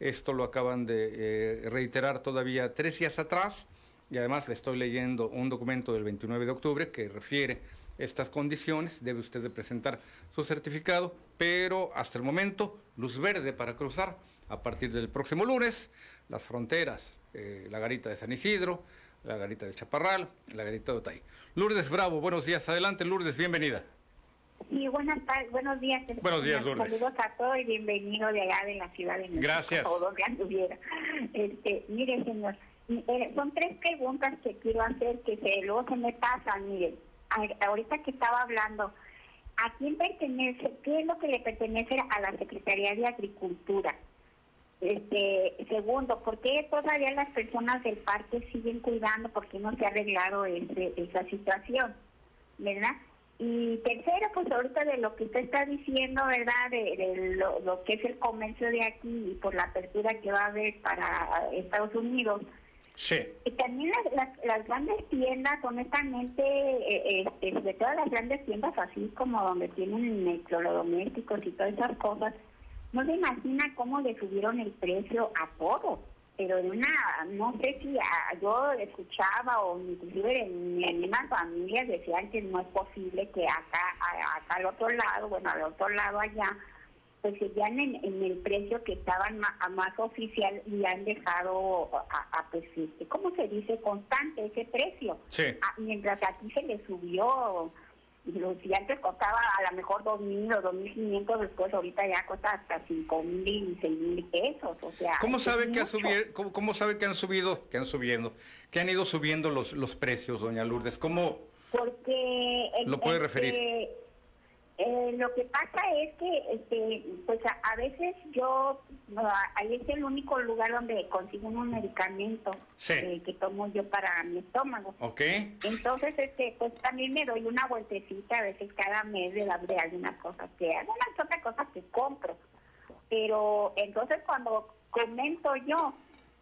esto lo acaban de eh, reiterar todavía tres días atrás. Y además le estoy leyendo un documento del 29 de octubre que refiere estas condiciones, debe usted de presentar su certificado, pero hasta el momento, luz verde para cruzar a partir del próximo lunes las fronteras, eh, la garita de San Isidro, la garita del Chaparral, la garita de Otay. Lourdes Bravo, buenos días, adelante Lourdes, bienvenida. Sí, buenas tardes, buenos días. Buenos días, Lourdes. Saludos a todos y bienvenido de allá de la ciudad de México. Gracias. O donde anduviera. Este, mire, señor, eh, son tres preguntas que quiero hacer que se, luego se me pasan, mire ahorita que estaba hablando, ¿a quién pertenece? ¿Qué es lo que le pertenece a la Secretaría de Agricultura? Este, segundo, ¿por qué todavía las personas del parque siguen cuidando? ¿Por qué no se ha arreglado esa situación? ¿Verdad? Y tercero, pues ahorita de lo que usted está diciendo, ¿verdad? De, lo, que es el comercio de aquí y por la apertura que va a haber para Estados Unidos, Sí. Y también las, las, grandes tiendas, honestamente, eh, eh, sobre todas las grandes tiendas, así como donde tienen electrodomésticos y todas esas cosas, no se imagina cómo le subieron el precio a todo. Pero en una, no sé si yo escuchaba o inclusive en mi misma familia decían que no es posible que acá, acá al otro lado, bueno, al otro lado allá, pues seguían en, en el precio que estaban ma- a más oficial y han dejado a, a, pues, este, ¿cómo se dice? Constante ese precio. Sí. Ah, mientras aquí se le subió, los- si antes costaba a lo mejor dos mil o dos mil quinientos, después ahorita ya cuesta hasta cinco mil y seis mil pesos, o sea. ¿Cómo sabe que ha subido, cómo, cómo sabe que han subido, que han subiendo, que han ido subiendo los, los precios, doña Lourdes? ¿Cómo? Porque eh, ¿Lo puede este, referir? Eh, lo que pasa es que este pues a, a veces yo no, ahí es el único lugar donde consigo un medicamento Sí. eh, que tomo yo para mi estómago ¿Ok? entonces este pues también me doy una vueltecita a veces cada mes de, la- de algunas cosas que algunas otras cosas que compro pero entonces cuando comento yo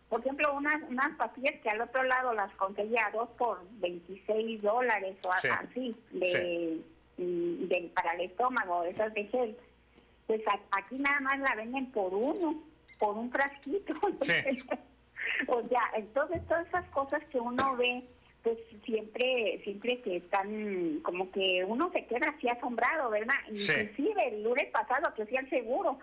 por ejemplo, unas, unas pastillas que al otro lado las conseguía dos por 26 dólares o a- Sí. así, de, mm, de- para el estómago, esas de gel. Pues a- aquí nada más la venden por uno, por un frasquito. o sea, entonces todas esas cosas que uno ve, pues siempre, siempre que están, como que uno se queda así asombrado, ¿verdad? Sí. Inclusive el lunes pasado que fui al seguro,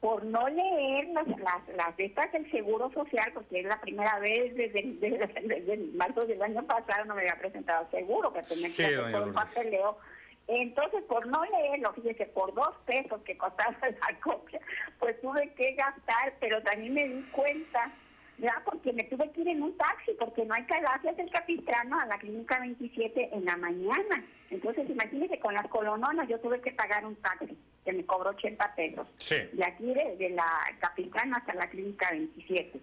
por no leer las, las, estas del Seguro Social, porque es la primera vez desde, desde, marzo del año pasado no me había presentado seguro, que tenía Sí, que hacer todo un papeleo. Entonces, por no leerlo, fíjese, por dos pesos que costaba la copia, pues tuve que gastar, pero también me di cuenta, ya porque me tuve que ir en un taxi, porque no hay calacias del Capistrano a la clínica 27 en la mañana. Entonces, imagínese, con las colononas yo tuve que pagar un taxi, que me cobró 80 pesos. Sí. De aquí, de, de la Capistrano hasta la clínica 27.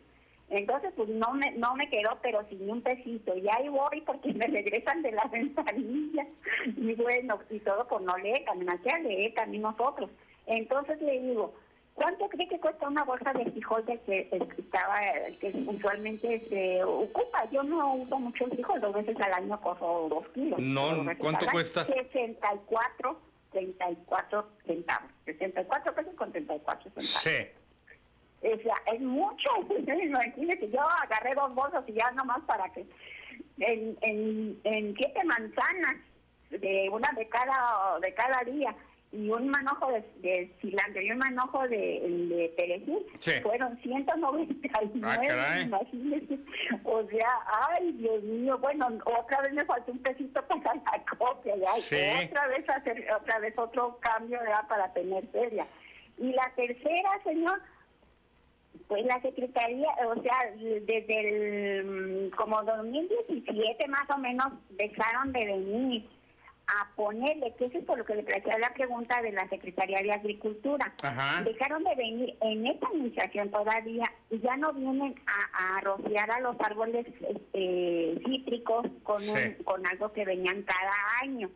Entonces, pues no me, no me quedó, pero sin un pesito. Y ahí voy porque me regresan de la ventanilla. Y bueno, y todo por no leer, que leer también nosotros. Entonces le digo, ¿cuánto cree que cuesta una bolsa de frijol que, que estaba, que usualmente se ocupa? Yo no uso mucho el frijol, dos veces al año cojo dos kilos. No, ¿cuánto cuesta? 64, 34 centavos. 64 pesos con 34 centavos. Sí. Sea, es mucho. Imagínate, yo agarré dos bolsas y ya nomás para que en, en, en siete manzanas, de una de cada de cada día, y un manojo de, de cilantro y un manojo de, de perejil, Sí. fueron 199, Ah, caray. imagínese. O sea, ay, Dios mío, bueno, otra vez me faltó un pesito para la copia, Sí. otra vez hacer, otra vez otro cambio ya para tener feria. Y la tercera, señor, pues la Secretaría, o sea, desde el mm, como 2017 más o menos dejaron de venir a ponerle, que eso es por lo que le planteé la pregunta de la Secretaría de Agricultura. Ajá. Dejaron de venir en esta administración todavía y ya no vienen a, a rociar a los árboles este, cítricos con, un- con algo que venían cada año.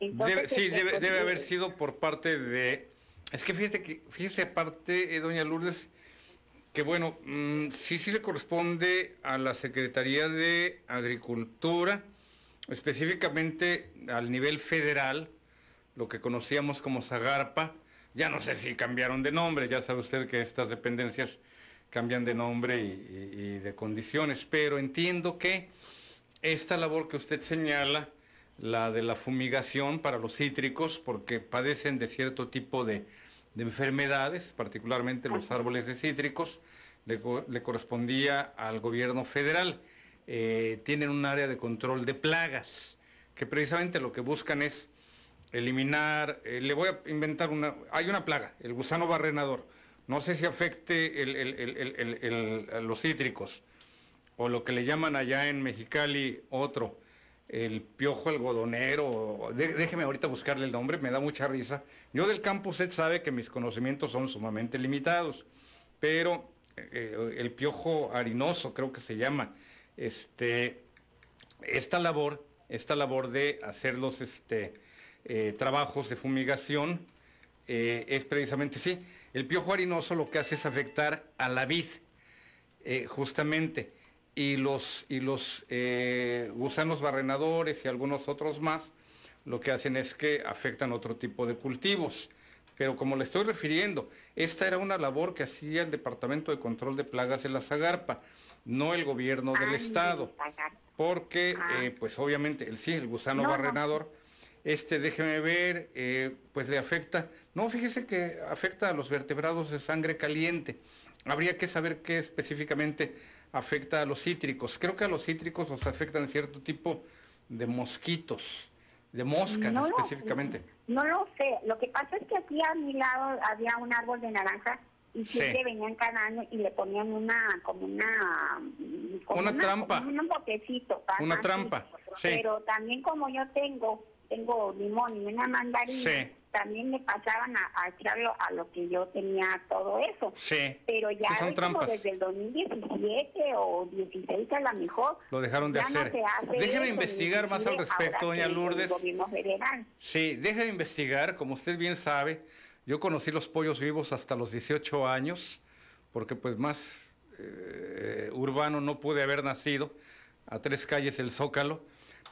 Entonces, Debe- sí, este, debe, debe haber sido por parte de... Es que fíjate que, fíjese aparte, eh, doña Lourdes, que bueno, mm, sí, sí le corresponde a la Secretaría de Agricultura, específicamente al nivel federal, lo que conocíamos como Zagarpa, ya no sé si cambiaron de nombre, ya sabe usted que estas dependencias cambian de nombre y, de condiciones, pero entiendo que esta labor que usted señala, la de la fumigación para los cítricos, porque padecen de cierto tipo de, de enfermedades, particularmente los árboles de cítricos, le, le correspondía al gobierno federal. Eh, tienen un área de control de plagas, que precisamente lo que buscan es eliminar, eh, le voy a inventar una, hay una plaga, el gusano barrenador. No sé si afecte el- los cítricos, o lo que le llaman allá en Mexicali otro, el piojo algodonero, déjeme ahorita buscarle el nombre, me da mucha risa. Yo del campo usted sabe que mis conocimientos son sumamente limitados, pero eh, el piojo harinoso creo que se llama, este, esta labor, esta labor de hacer los este, eh, trabajos de fumigación eh, es precisamente, sí, el piojo harinoso lo que hace es afectar a la vid, justamente, y los, y los eh, gusanos barrenadores y algunos otros más, lo que hacen es que afectan otro tipo de cultivos. Pero como le estoy refiriendo, esta era una labor que hacía el Departamento de Control de Plagas de la Zagarpa, no el gobierno del Ay, Estado, porque, Ah. eh, pues obviamente, el sí, el gusano No, no. barrenador, Este, déjeme ver, eh, pues le afecta, no, fíjese que afecta a los vertebrados de sangre caliente. Habría que saber qué específicamente afecta a los cítricos. Creo que a los cítricos los afectan cierto tipo de mosquitos, de moscas No lo- específicamente. No lo sé. Lo que pasa es que aquí a mi lado había un árbol de naranja y Sí. siempre venían cada año y le ponían una, como una... como Una trampa. como un botecito. Una trampa, sí. Pero también como yo tengo, tengo limón y una mandarina, Sí. También me pasaban a, a echarlo a lo que yo tenía todo eso. Sí. Pero ya Sí, son es como trampas. desde el 2017 o 16 a lo mejor. Lo dejaron de no hacer. se hace Déjeme investigar más al respecto, doña Lourdes. Sí, deja de investigar, como usted bien sabe, yo conocí los pollos vivos hasta los 18 años, porque pues más eh, urbano no pude haber nacido, a tres calles del Zócalo,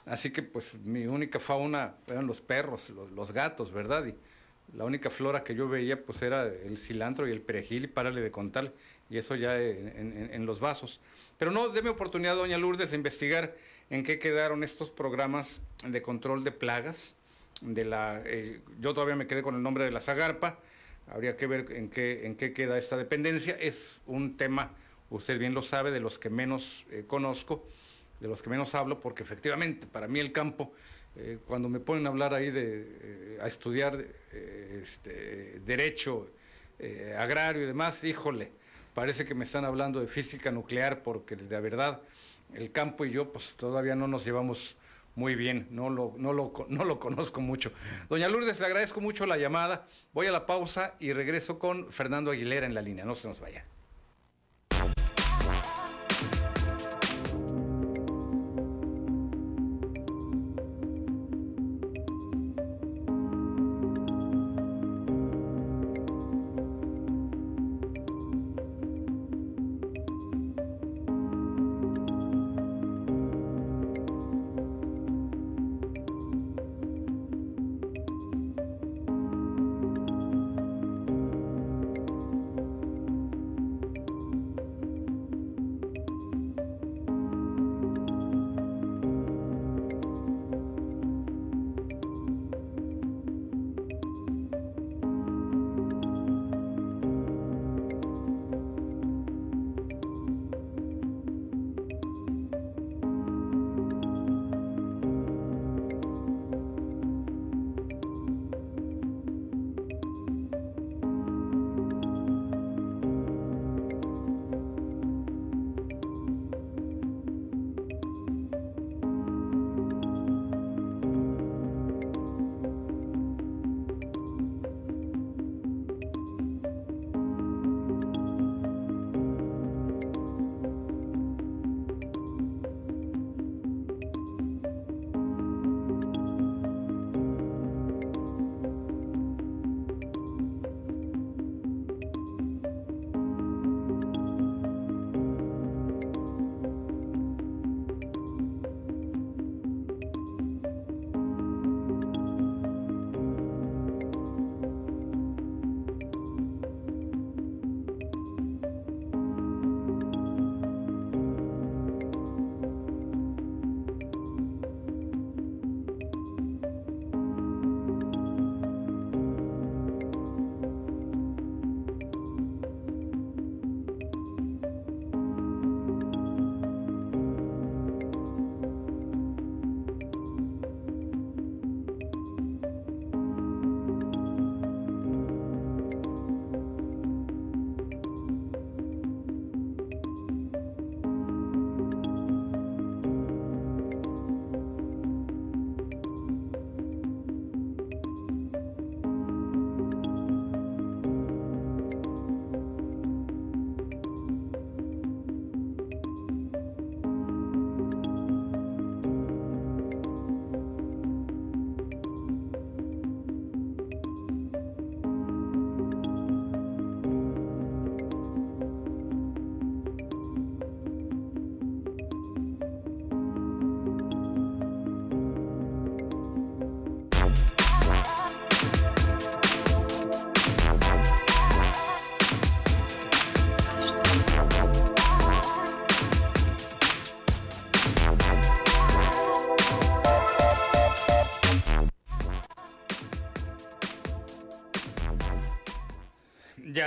así que pues mi única fauna eran los perros, los, gatos, ¿verdad? Y la única flora que yo veía pues era el cilantro y el perejil y párale de contar, y eso ya en los vasos. Pero no, déme oportunidad, doña Lourdes, de investigar en qué quedaron estos programas de control de plagas de la eh, yo todavía me quedé con el nombre de la Zagarpa habría que ver en qué en qué queda esta dependencia es un tema usted bien lo sabe de los que menos eh, conozco de los que menos hablo porque efectivamente para mí el campo eh, cuando me ponen a hablar ahí de eh, a estudiar eh, este, derecho agrario y demás híjole parece que me están hablando de física nuclear porque de verdad el campo y yo pues todavía no nos llevamos muy bien, no lo, no, lo, no lo conozco mucho. Doña Lourdes, le agradezco mucho la llamada. Voy a la pausa y regreso con Fernando Aguilera en la línea. No se nos vaya.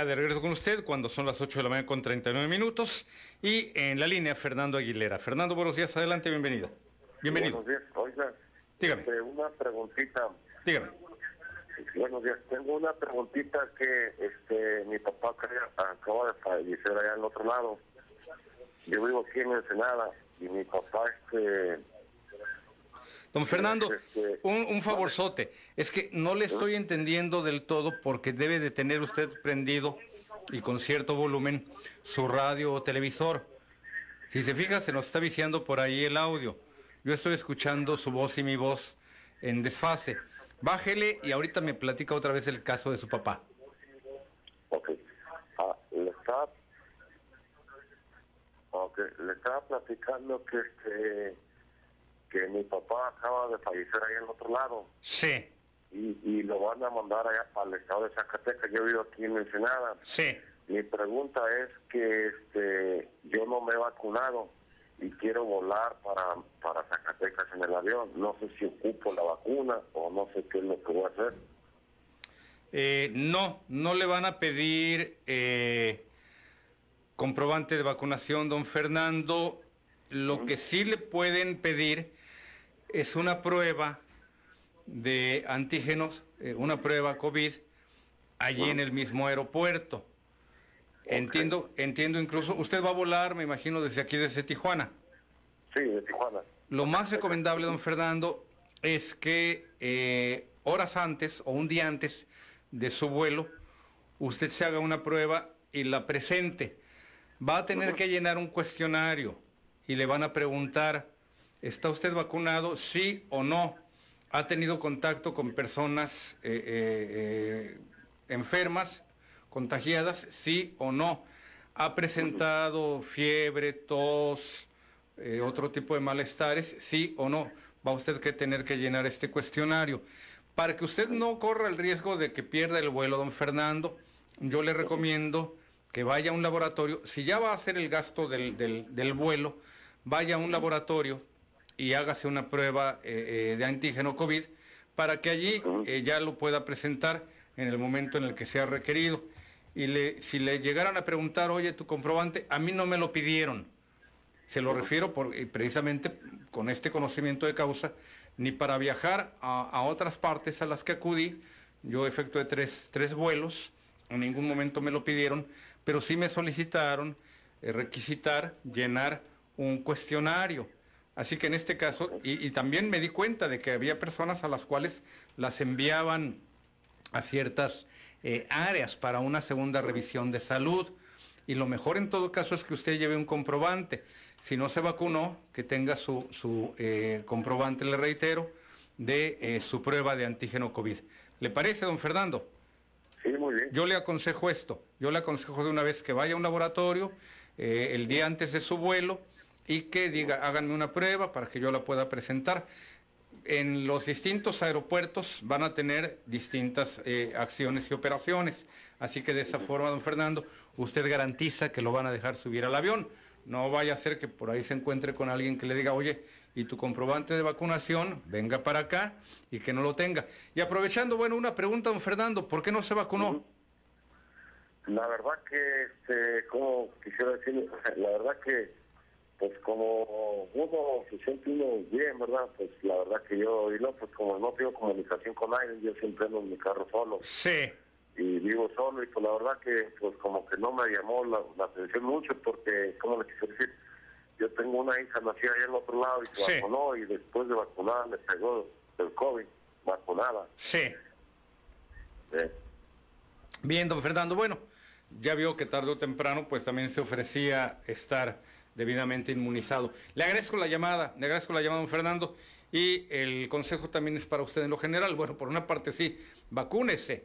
De regreso con usted cuando son las 8 de la mañana con 39 minutos. Y en la línea, Fernando Aguilera. Fernando, buenos días, adelante, bienvenido. Bienvenido. Buenos días, oiga. Dígame. este, una preguntita. Dígame. Buenos días, tengo una preguntita que este mi papá acaba- acaba de fallecer allá en el otro lado. Yo vivo aquí en Ensenada y mi papá este Don Fernando, un, un favorzote. Es que no le estoy entendiendo del todo porque debe de tener usted prendido y con cierto volumen su radio o televisor. Si se fija, se nos está viciando por ahí el audio. Yo estoy escuchando su voz y mi voz en desfase. Bájele y ahorita me platica otra vez el caso de su papá. ah, le estaba ok, le estaba platicando que este que mi papá acaba de fallecer en el otro lado. Sí. y, y lo van a mandar allá para el estado de Zacatecas. Yo vivo aquí en Ensenada. Sí. Mi pregunta es que este, yo no me he vacunado y quiero volar para, para Zacatecas en el avión. No sé si ocupo la vacuna o no sé qué es lo que voy a hacer. Eh, no, no le van a pedir eh, comprobante de vacunación, don Fernando. Lo que sí le pueden pedir es una prueba de antígenos, eh, una prueba COVID, allí en el mismo aeropuerto. Entiendo, entiendo incluso, usted va a volar, me imagino, desde aquí, desde Tijuana. Sí, de Tijuana. Lo más recomendable, don Fernando, es que eh, horas antes o un día antes de su vuelo, usted se haga una prueba y la presente. Va a tener que llenar un cuestionario y le van a preguntar, ¿está usted vacunado? Sí o no. ¿Ha tenido contacto con personas eh, eh, eh, enfermas, contagiadas? Sí o no. ¿Ha presentado fiebre, tos, eh, otro tipo de malestares? Sí o no. Va usted que tener que llenar este cuestionario. Para que usted no corra el riesgo de que pierda el vuelo, don Fernando, yo le recomiendo que vaya a un laboratorio. Si ya va a hacer el gasto del, del- del vuelo, vaya a un laboratorio y hágase una prueba eh, eh, de antígeno COVID para que allí eh, ya lo pueda presentar en el momento en el que sea requerido. Y le, si le llegaran a preguntar, oye, tu comprobante, a mí no me lo pidieron. Se lo refiero por, precisamente con este conocimiento de causa, ni para viajar a, a otras partes a las que acudí. Yo efectué tres, tres vuelos, en ningún momento me lo pidieron, pero sí me solicitaron requisitar, llenar un cuestionario. Así que en este caso, y, y también me di cuenta de que había personas a las cuales las enviaban a ciertas eh, áreas para una segunda revisión de salud. Y lo mejor en todo caso es que usted lleve un comprobante. Si no se vacunó, que tenga su, su eh, comprobante, le reitero, de eh, su prueba de antígeno COVID. ¿Le parece, don Fernando? Sí, muy bien. Yo le aconsejo esto. Yo le aconsejo de una vez que vaya a un laboratorio el día antes de su vuelo y que diga, háganme una prueba para que yo la pueda presentar. En los distintos aeropuertos van a tener distintas eh, acciones y operaciones. Así que de esa forma, don Fernando, usted garantiza que lo van a dejar subir al avión. No vaya a ser que por ahí se encuentre con alguien que le diga, oye, y tu comprobante de vacunación, venga para acá y que no lo tenga. Y aprovechando, bueno, una pregunta, don Fernando, ¿por qué no se vacunó? La verdad que, este, como quisiera decir, la verdad que, pues como uno se siente uno bien, ¿verdad? Pues la verdad que yo, y no, pues como no tengo comunicación con nadie, yo siempre ando en mi carro solo. Sí. Y vivo solo, y pues la verdad que, pues como que no me llamó la, la atención mucho, porque, ¿cómo le quisiera decir? Yo tengo una hija nacida allá en el otro lado y se Sí. vacunó, y después de vacunada le pegó el COVID, vacunada. Sí. Bien, don Fernando, bueno, ya vio que tarde o temprano pues también se ofrecía estar debidamente inmunizado. Le agradezco la llamada, le agradezco la llamada, don Fernando, y el consejo también es para usted en lo general. Bueno, por una parte sí, vacúnese.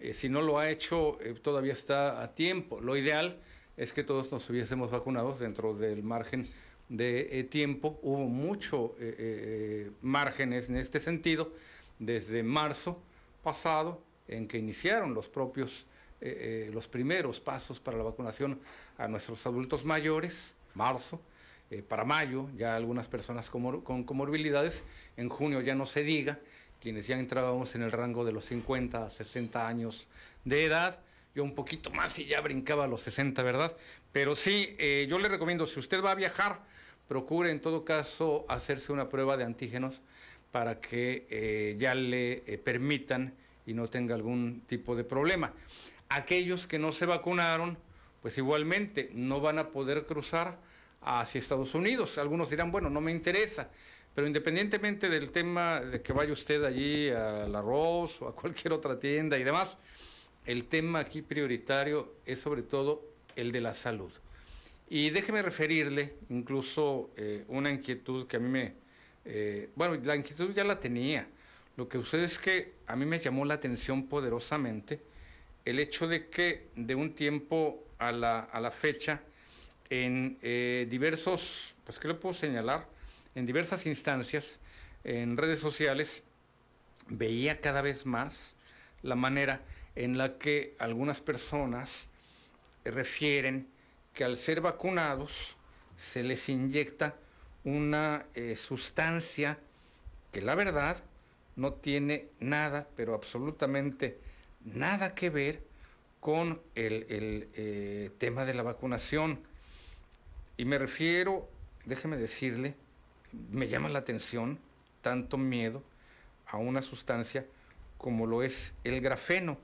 Eh, si no lo ha hecho, eh, todavía está a tiempo. Lo ideal es que todos nos hubiésemos vacunados dentro del margen de eh, tiempo. Hubo mucho márgenes en este sentido desde marzo pasado, en que iniciaron los propios, los primeros pasos para la vacunación a nuestros adultos mayores, marzo, eh, para mayo ya algunas personas con comorbilidades, en junio ya no se diga, quienes ya entrábamos en el rango de los 50 a 60 años de edad, yo un poquito más y ya brincaba a los 60, ¿verdad? Pero sí, eh, yo le recomiendo, si usted va a viajar, procure en todo caso hacerse una prueba de antígenos para que eh, ya le permitan y no tenga algún tipo de problema. Aquellos que no se vacunaron, pues igualmente no van a poder cruzar hacia Estados Unidos. Algunos dirán, bueno, no me interesa, pero independientemente del tema de que vaya usted allí al arroz o a cualquier otra tienda y demás, el tema aquí prioritario es sobre todo el de la salud. Y déjeme referirle incluso eh, una inquietud que a mí me... Eh, bueno, la inquietud ya la tenía. Lo que sucede es que a mí me llamó la atención poderosamente el hecho de que de un tiempo a la, a la fecha, en eh, diversos, pues ¿qué le puedo señalar? En diversas instancias, en redes sociales, veía cada vez más la manera en la que algunas personas refieren que al ser vacunados se les inyecta una eh, sustancia que la verdad no tiene nada, pero absolutamente nada que ver con el, eh, tema de la vacunación. Y me refiero, déjeme decirle, me llama la atención tanto miedo a una sustancia como lo es el grafeno.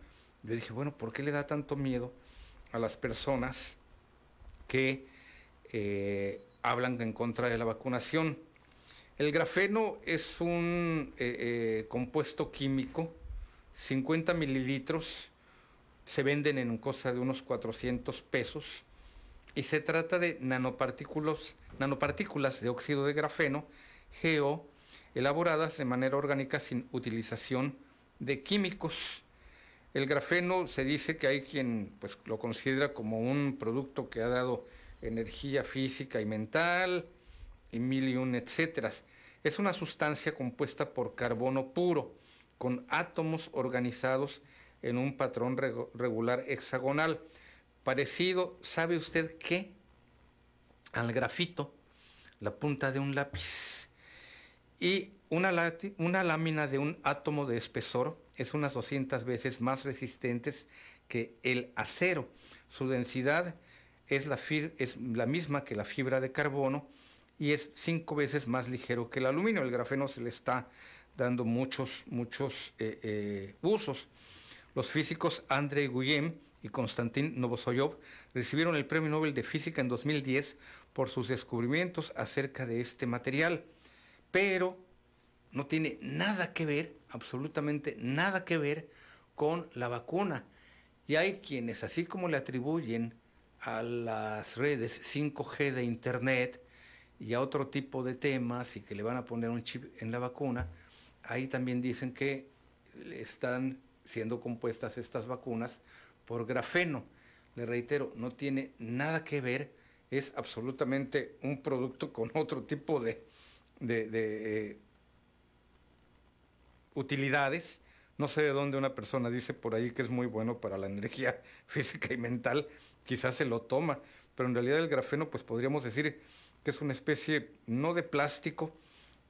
Yo dije, bueno, ¿por qué le da tanto miedo a las personas que eh, hablan en contra de la vacunación. El grafeno es un eh, eh, compuesto químico, 50 mililitros, se venden en cosa de unos 400 pesos y se trata de nanopartículas, de óxido de grafeno, GO, elaboradas de manera orgánica sin utilización de químicos. El grafeno se dice que hay quien pues, lo considera como un producto que ha dado energía física y mental, y mil y un etcétera. Es una sustancia compuesta por carbono puro, con átomos organizados en un patrón regular hexagonal, parecido, ¿sabe usted qué? Al grafito, la punta de un lápiz. Y una, lámina de un átomo de espesor es unas 200 veces más resistentes que el acero. Su densidad es la, misma que la fibra de carbono y es cinco veces más ligero que el aluminio. El grafeno se le está dando muchos, muchos eh, eh, usos. Los físicos Andrei Guyen y Konstantin Novosoyov recibieron el Premio Nobel de Física en 2010 por sus descubrimientos acerca de este material, pero no tiene nada que ver, absolutamente nada que ver con la vacuna. Y hay quienes, así como le atribuyen a las redes 5G de Internet y a otro tipo de temas y que le van a poner un chip en la vacuna, ahí también dicen que están siendo compuestas estas vacunas por grafeno. Le reitero, no tiene nada que ver, es absolutamente un producto con otro tipo de, eh, utilidades. No sé de dónde una persona dice por ahí que es muy bueno para la energía física y mental, quizás se lo toma, pero en realidad el grafeno pues podríamos decir que es una especie no de plástico,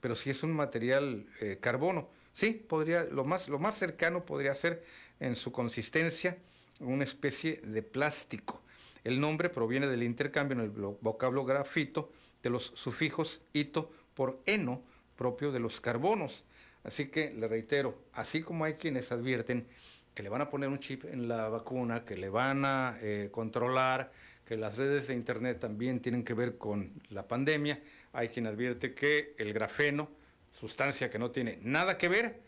pero sí es un material eh, carbono. Sí, podría, lo más, lo más cercano podría ser en su consistencia una especie de plástico. El nombre proviene del intercambio en el vocablo grafito de los sufijos ito por eno, propio de los carbonos. Así que le reitero, así como hay quienes advierten que le van a poner un chip en la vacuna, que le van a eh, controlar, que las redes de Internet también tienen que ver con la pandemia, hay quien advierte que el grafeno, sustancia que no tiene nada que ver,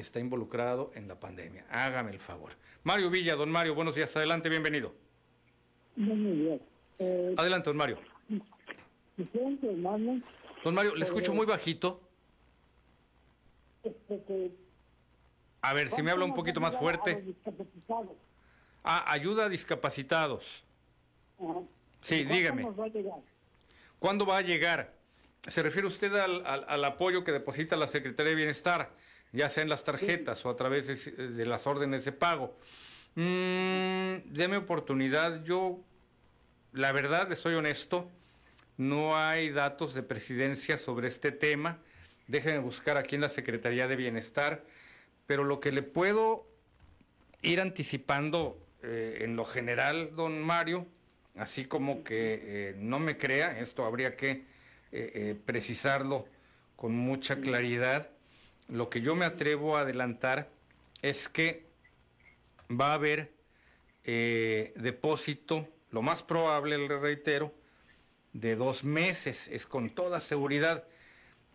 está involucrado en la pandemia. Hágame el favor. Mario Villa, don Mario, buenos días, adelante, bienvenido. Muy bien. Eh, adelante, don Mario. Don Mario, le escucho muy bajito. A ver, si me habla un poquito más fuerte. Ah, ayuda a discapacitados. Sí, dígame. ¿Cuándo va a llegar? ¿Se refiere usted al, apoyo que deposita la Secretaría de Bienestar, ya sea en las tarjetas o a través de, las órdenes de pago? Mm, deme oportunidad. Yo, la verdad, le soy honesto, no hay datos de presidencia sobre este tema. Déjenme buscar aquí en la Secretaría de Bienestar. Pero lo que le puedo ir anticipando eh, en lo general, don Mario, así como que eh, no me crea, esto habría que eh, precisarlo con mucha claridad, lo que yo me atrevo a adelantar es que va a haber depósito, lo más probable, le reitero, de dos meses, es con toda seguridad.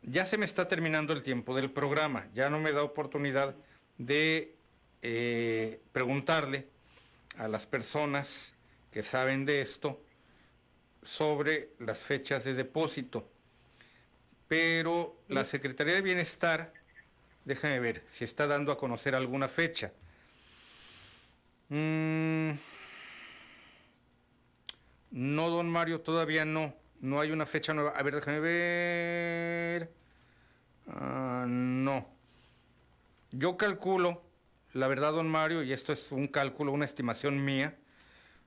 Ya se me está terminando el tiempo del programa, ya no me da oportunidad de preguntarle a las personas que saben de esto sobre las fechas de depósito. Pero la Secretaría de Bienestar, déjame ver si está dando a conocer alguna fecha. Mm, no, don Mario, todavía no. No hay una fecha nueva. A ver, déjame ver. Ah, no. Yo calculo la verdad, don Mario, y esto es un cálculo, una estimación mía,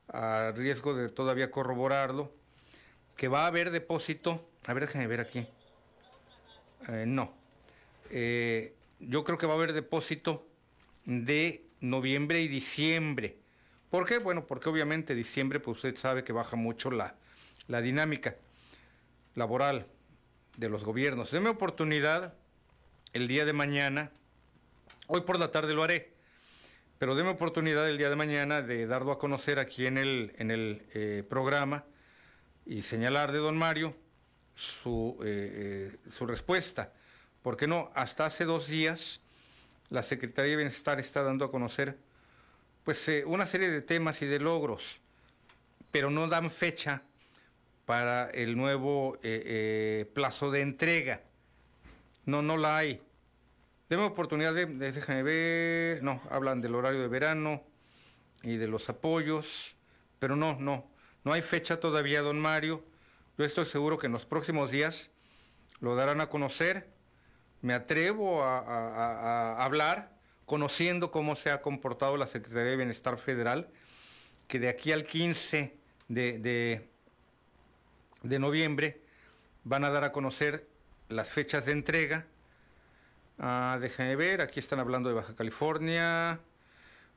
a riesgo de todavía corroborarlo, que va a haber depósito, a ver, déjenme ver aquí, eh, no, eh, yo creo que va a haber depósito de noviembre y diciembre. ¿Por qué? Bueno, porque obviamente diciembre, pues usted sabe que baja mucho la, la dinámica laboral de los gobiernos. Deme oportunidad el día de mañana, hoy por la tarde lo haré, pero déme oportunidad el día de mañana de darlo a conocer aquí en el, en el eh, programa y señalar de don Mario su, eh, eh, su respuesta. Porque no, hasta hace dos días la Secretaría de Bienestar está dando a conocer pues una serie de temas y de logros, pero no dan fecha para el nuevo plazo de entrega. No, no la hay. Deme oportunidad de, déjame ver, no, hablan del horario de verano y de los apoyos, pero no, no, no hay fecha todavía, don Mario. Yo estoy seguro que en los próximos días lo darán a conocer. Me atrevo a, hablar, conociendo cómo se ha comportado la Secretaría de Bienestar Federal, que de aquí al 15 de, de, noviembre van a dar a conocer las fechas de entrega Ah, déjenme ver, aquí están hablando de Baja California,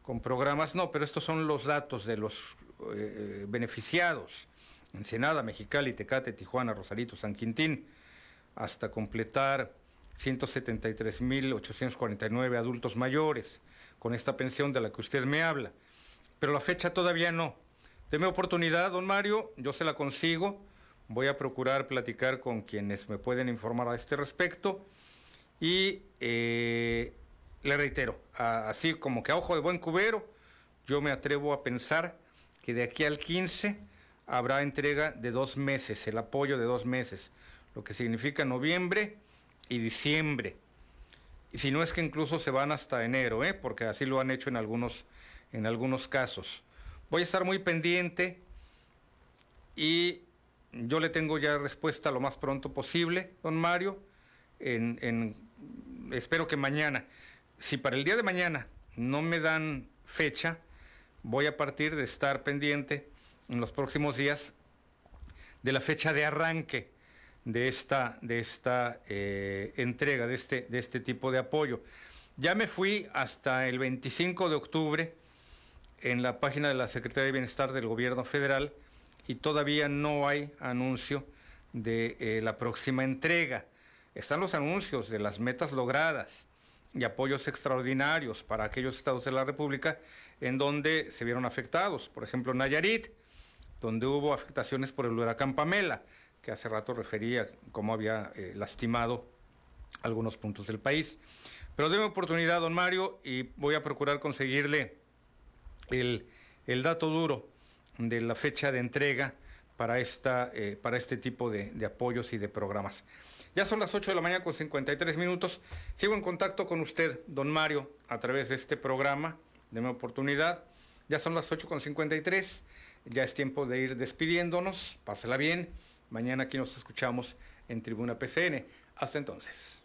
con programas, no, pero estos son los datos de los eh, eh, beneficiados. Ensenada, Mexicali, Tecate, Tijuana, Rosarito, San Quintín, hasta completar 173.849 adultos mayores con esta pensión de la que usted me habla. Pero la fecha todavía no. Deme oportunidad, don Mario, yo se la consigo. Voy a procurar platicar con quienes me pueden informar a este respecto y eh, le reitero, así como que a ojo de buen cubero, yo me atrevo a pensar que de aquí al 15 habrá entrega de dos meses, el apoyo de dos meses, lo que significa noviembre y diciembre. Y si no es que incluso se van hasta enero, ¿eh? porque así lo han hecho en algunos, en algunos casos. Voy a estar muy pendiente y yo le tengo ya respuesta lo más pronto posible, don Mario, en, en espero que mañana, si para el día de mañana no me dan fecha, voy a partir de estar pendiente en los próximos días de la fecha de arranque de esta, de esta eh, entrega, de este, de este tipo de apoyo. Ya me fui hasta el 25 de octubre en la página de la Secretaría de Bienestar del Gobierno Federal y todavía no hay anuncio de eh, la próxima entrega están los anuncios de las metas logradas y apoyos extraordinarios para aquellos estados de la República en donde se vieron afectados. Por ejemplo, Nayarit, donde hubo afectaciones por el huracán Pamela, que hace rato refería cómo había eh, lastimado algunos puntos del país. Pero déme oportunidad, don Mario, y voy a procurar conseguirle el, dato duro de la fecha de entrega para, esta, eh, para este tipo de apoyos y de programas. Ya son las 8 de la mañana con 53 minutos. Sigo en contacto con usted, don Mario, a través de este programa. Deme oportunidad. Ya son las 8 con 53. Ya es tiempo de ir despidiéndonos. Pásela bien. Mañana aquí nos escuchamos en Tribuna PCN. Hasta entonces.